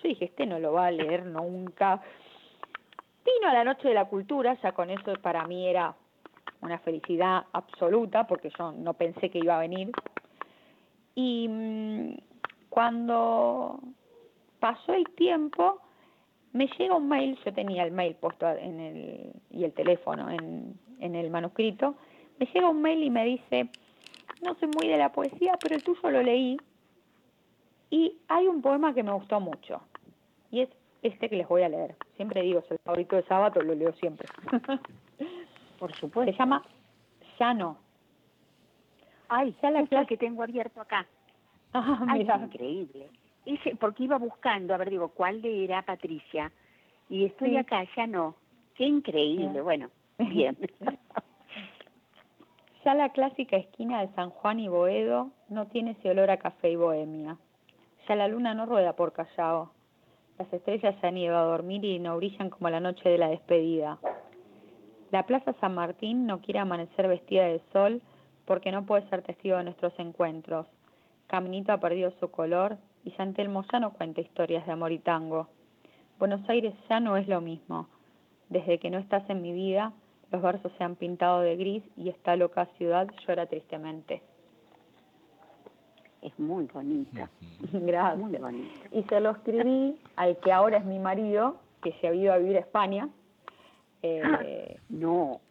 Yo dije, este no lo va a leer nunca. Vino a la noche de la cultura, ya con eso para mí era una felicidad absoluta, porque yo no pensé que iba a venir. Y mm, cuando pasó el tiempo, me llega un mail, yo tenía el mail puesto en el, y el teléfono en, en el manuscrito, me llega un mail y me dice, no soy muy de la poesía, pero el tuyo lo leí y hay un poema que me gustó mucho y es este que les voy a leer. Siempre digo, es el favorito de sábado, lo leo siempre. [LAUGHS] Por Se supuesto. llama Ya no. Ay, Ya la clase- que tengo abierto acá. Ah, Ay, mira. increíble. Ese, porque iba buscando, a ver, digo, ¿cuál leerá Patricia? Y estoy Sí. acá, ya no. Qué increíble. Bien. Bueno, [LAUGHS] bien. Ya la clásica esquina de San Juan y Boedo no tiene ese olor a café y bohemia. Ya la luna no rueda por Callao. Las estrellas se han ido a dormir y no brillan como la noche de la despedida. La Plaza San Martín no quiere amanecer vestida de sol porque no puede ser testigo de nuestros encuentros. Caminito ha perdido su color y San Telmo ya no cuenta historias de amor y tango. Buenos Aires ya no es lo mismo. Desde que no estás en mi vida, los versos se han pintado de gris y esta loca ciudad llora tristemente. es muy bonita, muy Gracias. bonita. Y se lo escribí al que ahora es mi marido, que se ha ido a vivir a España. Eh, No,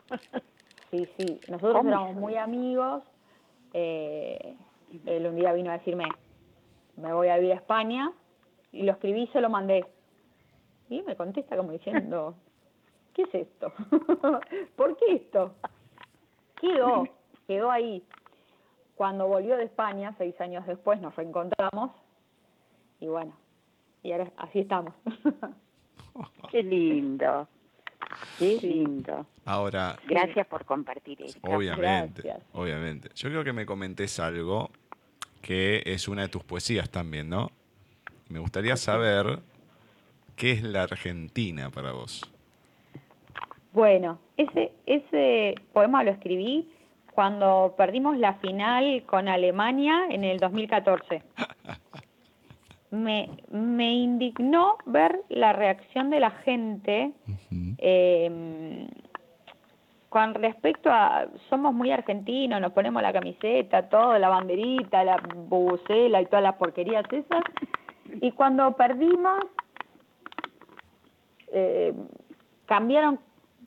sí, sí. Nosotros ¿Cómo? éramos muy amigos. Eh, él un día vino a decirme, me voy a vivir a España, y lo escribí y se lo mandé. Y me contesta como diciendo, ¿qué es esto? [LAUGHS] ¿Por qué esto? Quedó, quedó ahí. Cuando volvió de España, seis años después, nos reencontramos y bueno, y ahora así estamos. [LAUGHS] Qué lindo. Qué lindo. Ahora, Gracias por compartir esto. obviamente, Gracias. obviamente. Yo creo que me comentes algo que es una de tus poesías también, ¿no? Me gustaría saber qué es la Argentina para vos. Bueno, ese, ese poema lo escribí cuando perdimos la final con Alemania en el 2014. [LAUGHS] Me, me indignó ver la reacción de la gente eh, con respecto a, somos muy argentinos, nos ponemos la camiseta, todo, la banderita, la bubucela y todas las porquerías esas, y cuando perdimos, eh, cambiaron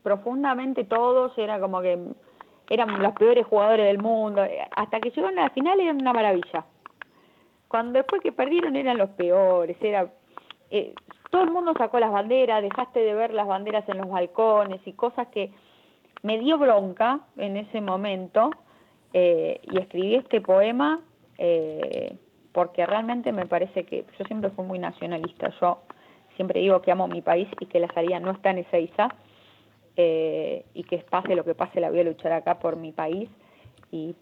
profundamente todos, era como que eran los peores jugadores del mundo, hasta que llegaron a la final eran una maravilla. Cuando después que perdieron eran los peores, era eh, todo el mundo sacó las banderas, dejaste de ver las banderas en los balcones y cosas que me dio bronca en ese momento eh, y escribí este poema eh, porque realmente me parece que yo siempre fui muy nacionalista, yo siempre digo que amo mi país y que la salida no está en Ezeiza eh, y que pase lo que pase la voy a luchar acá por mi país y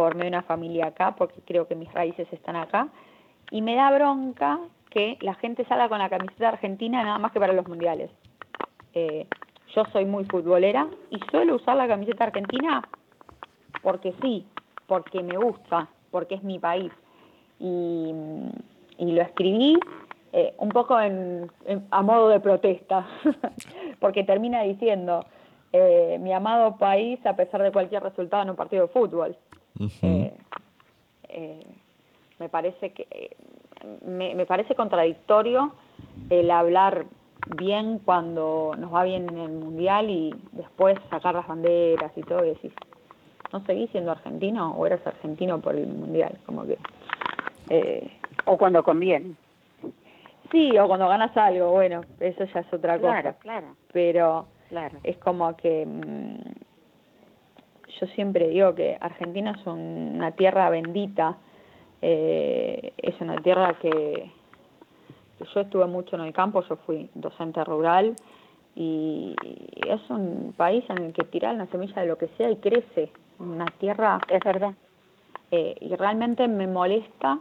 formé una familia acá porque creo que mis raíces están acá y me da bronca que la gente salga con la camiseta argentina nada más que para los mundiales. Eh, yo soy muy futbolera y suelo usar la camiseta argentina porque sí, porque me gusta, porque es mi país. Y, lo escribí eh, un poco a modo de protesta, [LAUGHS] porque termina diciendo, eh, mi amado país a pesar de cualquier resultado en un partido de fútbol. Eh, eh, me parece que eh, me, me parece contradictorio el hablar bien cuando nos va bien en el mundial y después sacar las banderas y todo y decir no seguís siendo argentino o eres argentino por el mundial como que eh, O cuando conviene. sí o cuando ganas algo bueno eso ya es otra cosa Claro, claro, pero claro. es como que mm, yo siempre digo que Argentina es una tierra bendita, eh, es una tierra que, que yo estuve mucho en el campo, yo fui docente rural y es un país en el que tirar una semilla de lo que sea y crece, una tierra Es verdad. eh, y realmente me molesta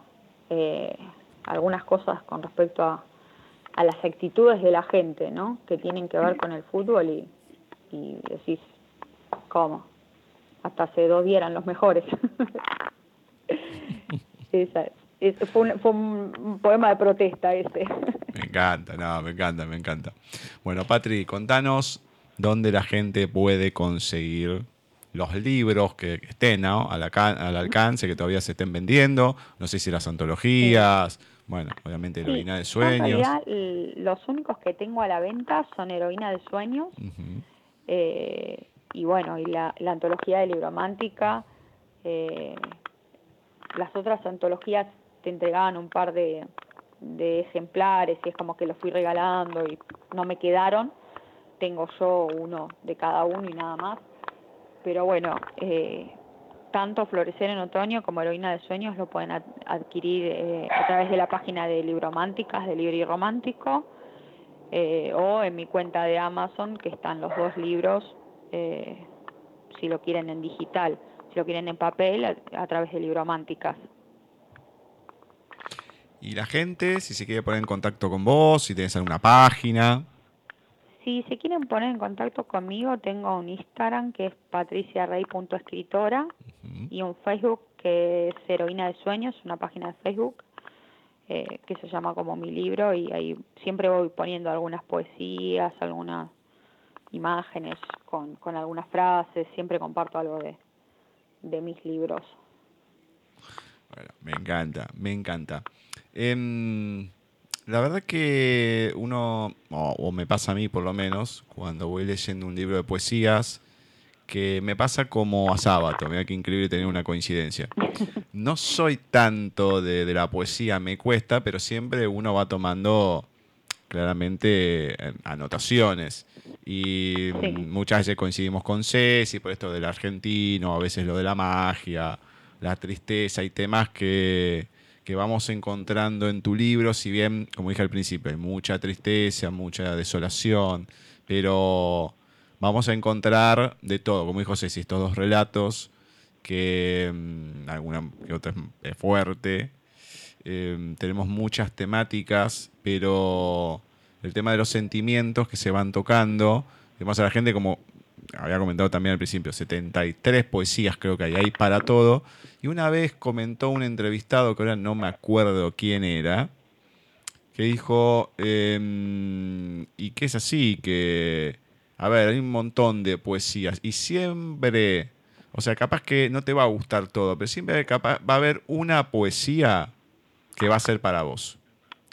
eh, algunas cosas con respecto a, a las actitudes de la gente, ¿no? Que tienen que ver con el fútbol y, y decís, ¿cómo? Hasta hace dos días eran los mejores. [LAUGHS] Esa, fue, un, fue un- un poema de protesta ese. Me encanta, no, me encanta, me encanta. Bueno, Patri, contanos dónde la gente puede conseguir los libros que estén ¿no? al, alcance, que todavía se estén vendiendo. No sé si las antologías, bueno, obviamente Sí, Heroína de Sueños. En realidad, los únicos que tengo a la venta son Heroína de Sueños eh, y bueno, y la, antología de Libromántica. eh, las otras antologías te entregaban un par de, de ejemplares y es como que los fui regalando y no me quedaron. Tengo yo uno de cada uno y nada más. Pero bueno, eh, tanto Florecer en Otoño como Heroína de Sueños lo pueden ad- adquirir eh, a través de la página de Librománticas, de Libri Romántico, eh, o en mi cuenta de Amazon, que están los dos libros, eh, si lo quieren en digital, si lo quieren en papel, a, a través de Librománticas. Y la gente, si se quiere poner en contacto con vos, si tenés alguna página. Si se quieren poner en contacto conmigo, tengo un Instagram que es patriciarrey.escritora Ujú. y un Facebook que es Heroína de Sueños, una página de Facebook eh, que se llama como mi libro y ahí siempre voy poniendo algunas poesías, algunas imágenes con, con algunas frases, siempre comparto algo de, de mis libros. Bueno, me encanta, me encanta. Em, la verdad que uno, o, o me pasa a mí por lo menos, cuando voy leyendo un libro de poesías, que me pasa como a Sábato, mira qué increíble tener una coincidencia. [LAUGHS] No soy tanto de, de la poesía, me cuesta, pero siempre uno va tomando claramente anotaciones. Y Sí. muchas veces coincidimos con Ceci por esto del argentino, a veces lo de la magia, la tristeza y temas que, que vamos encontrando en tu libro, si bien, como dije al principio, hay mucha tristeza, mucha desolación, pero vamos a encontrar de todo, como dijo Ceci, estos dos relatos que mm, alguna que otra es fuerte, eh, tenemos muchas temáticas, pero el tema de los sentimientos que se van tocando, tenemos a la gente como había comentado también al principio, 73 poesías creo que hay ahí para todo. Y una vez comentó un entrevistado, que ahora no me acuerdo quién era, que dijo, em, y que es así, que, a ver, hay un montón de poesías y siempre, o sea, capaz que no te va a gustar todo, pero siempre capaz, va a haber una poesía que va a ser para vos,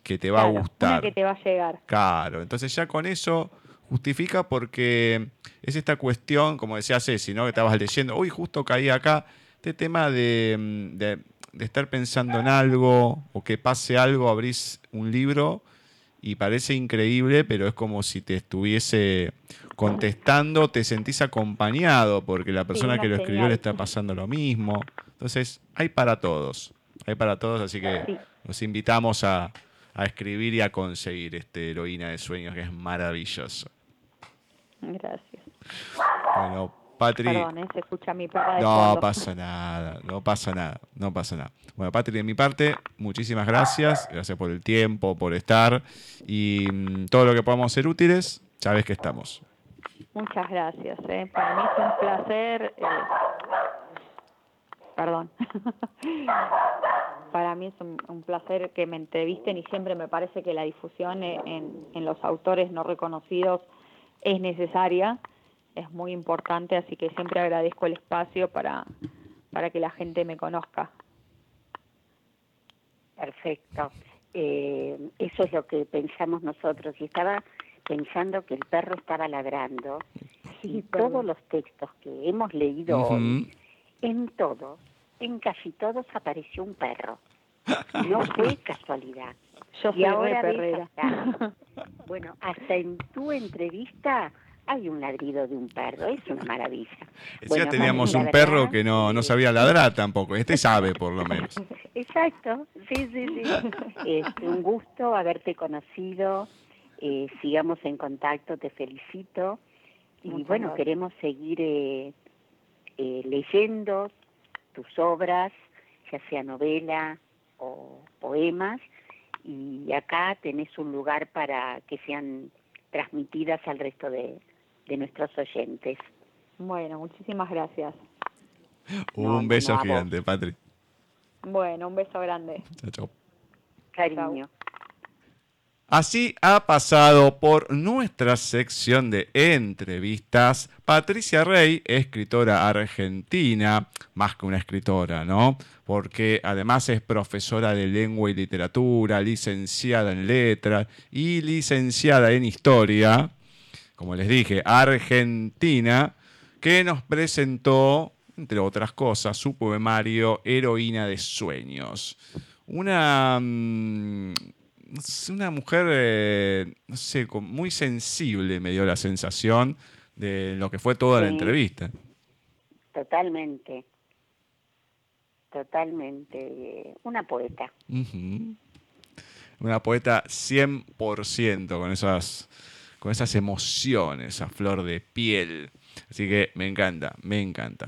que te va Claro, a gustar. Que te va a llegar. Claro, entonces ya con eso justifica porque es esta cuestión, como decía Ceci, ¿no? que estabas leyendo, uy, justo caí acá, este tema de, mm, de- de estar pensando en algo o que pase algo, abrís un libro y parece increíble, pero es como si te estuviese contestando, te sentís acompañado porque la persona que lo escribió señal. le está pasando lo mismo. Entonces, hay para todos, hay para todos, así que Sí. Los invitamos a, a escribir y a conseguir este Heroína de Sueños, que es maravilloso. Gracias. Bueno, Patri. Perdón, ¿eh? se escucha mi de No pasa nada, no pasa nada, no pasa nada. Bueno, Patri, de mi parte, muchísimas gracias. Gracias por el tiempo, por estar. Y mm, todo lo que podamos ser útiles, sabes que estamos. Muchas gracias. ¿eh? Para mí es un placer. eh, Perdón. [LAUGHS] Para mí es un, un placer que me entrevisten y siempre me parece que la difusión en, en los autores no reconocidos es necesaria, es muy importante, así que siempre agradezco el espacio para, para que la gente me conozca. Perfecto. Eh, eso es lo que pensamos nosotros. Y estaba pensando que el perro estaba ladrando. Y todos los textos que hemos leído hoy, en todos, en casi todos apareció un perro. No fue [LAUGHS] casualidad. Yo Y ahora ves perrera. hasta- [LAUGHS] bueno, hasta en tu entrevista hay un ladrido de un perro. Es una maravilla. Decía, Bueno, teníamos un perro verdad, que no, no sabía ladrar tampoco. Este sabe, por lo menos. [LAUGHS] Exacto, sí, sí, sí. Un gusto haberte conocido. Eh, sigamos en contacto, te felicito. Y Muchas bueno, gracias. queremos seguir eh, eh, leyendo tus obras, ya sea novela o poemas. Y acá tenés un lugar para que sean transmitidas al resto de, de nuestros oyentes. Bueno, muchísimas gracias. No, Un beso no, gigante, Patri. Bueno, un beso grande. Chao, chao. Cariño. Así ha pasado por nuestra sección de entrevistas Patricia Rey, escritora argentina, más que una escritora, ¿no? Porque además es profesora de lengua y literatura, licenciada en letras y licenciada en historia, como les dije, argentina, que nos presentó, entre otras cosas, su poemario Heroína de Sueños. Una, mm, sé, una mujer, eh, no sé, muy sensible me dio la sensación de lo que fue toda la entrevista. Totalmente. Totalmente. Una poeta. Una poeta 100% con esas, con esas emociones a flor de piel. Así que me encanta, me encanta.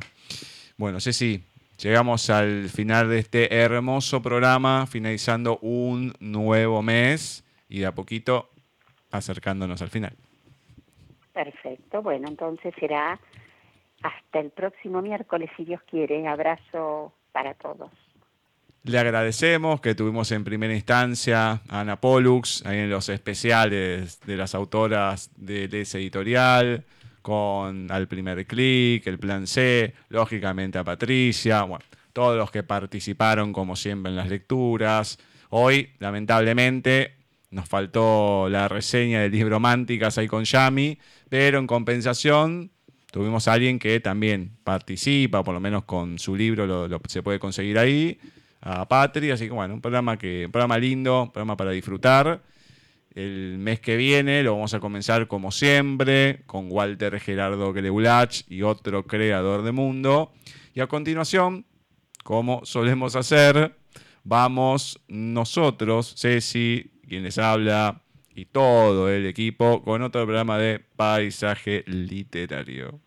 Bueno, Ceci, llegamos al final de este hermoso programa, finalizando un nuevo mes y de a poquito acercándonos al final. Perfecto. Bueno, entonces será hasta el próximo miércoles, si Dios quiere. Abrazo para todos. Le agradecemos que tuvimos en primera instancia a Ana Pollux, ahí en los especiales de las autoras de Les Editorial, con Al Primer Clic, El Plan C, lógicamente a Patricia, bueno, todos los que participaron como siempre en las lecturas. Hoy, lamentablemente, nos faltó la reseña del libro Mánticas ahí con Yami, pero en compensación Tuvimos a alguien que también participa, por lo menos con su libro lo, se puede conseguir ahí, a Patri, así que bueno, un programa, que, un programa lindo, un programa para disfrutar. El mes que viene lo vamos a comenzar como siempre con Walter Gerardo Greulach y otro creador de mundo. Y a continuación, como solemos hacer, vamos nosotros, Ceci, quien les habla, y todo el equipo con otro programa de paisaje literario.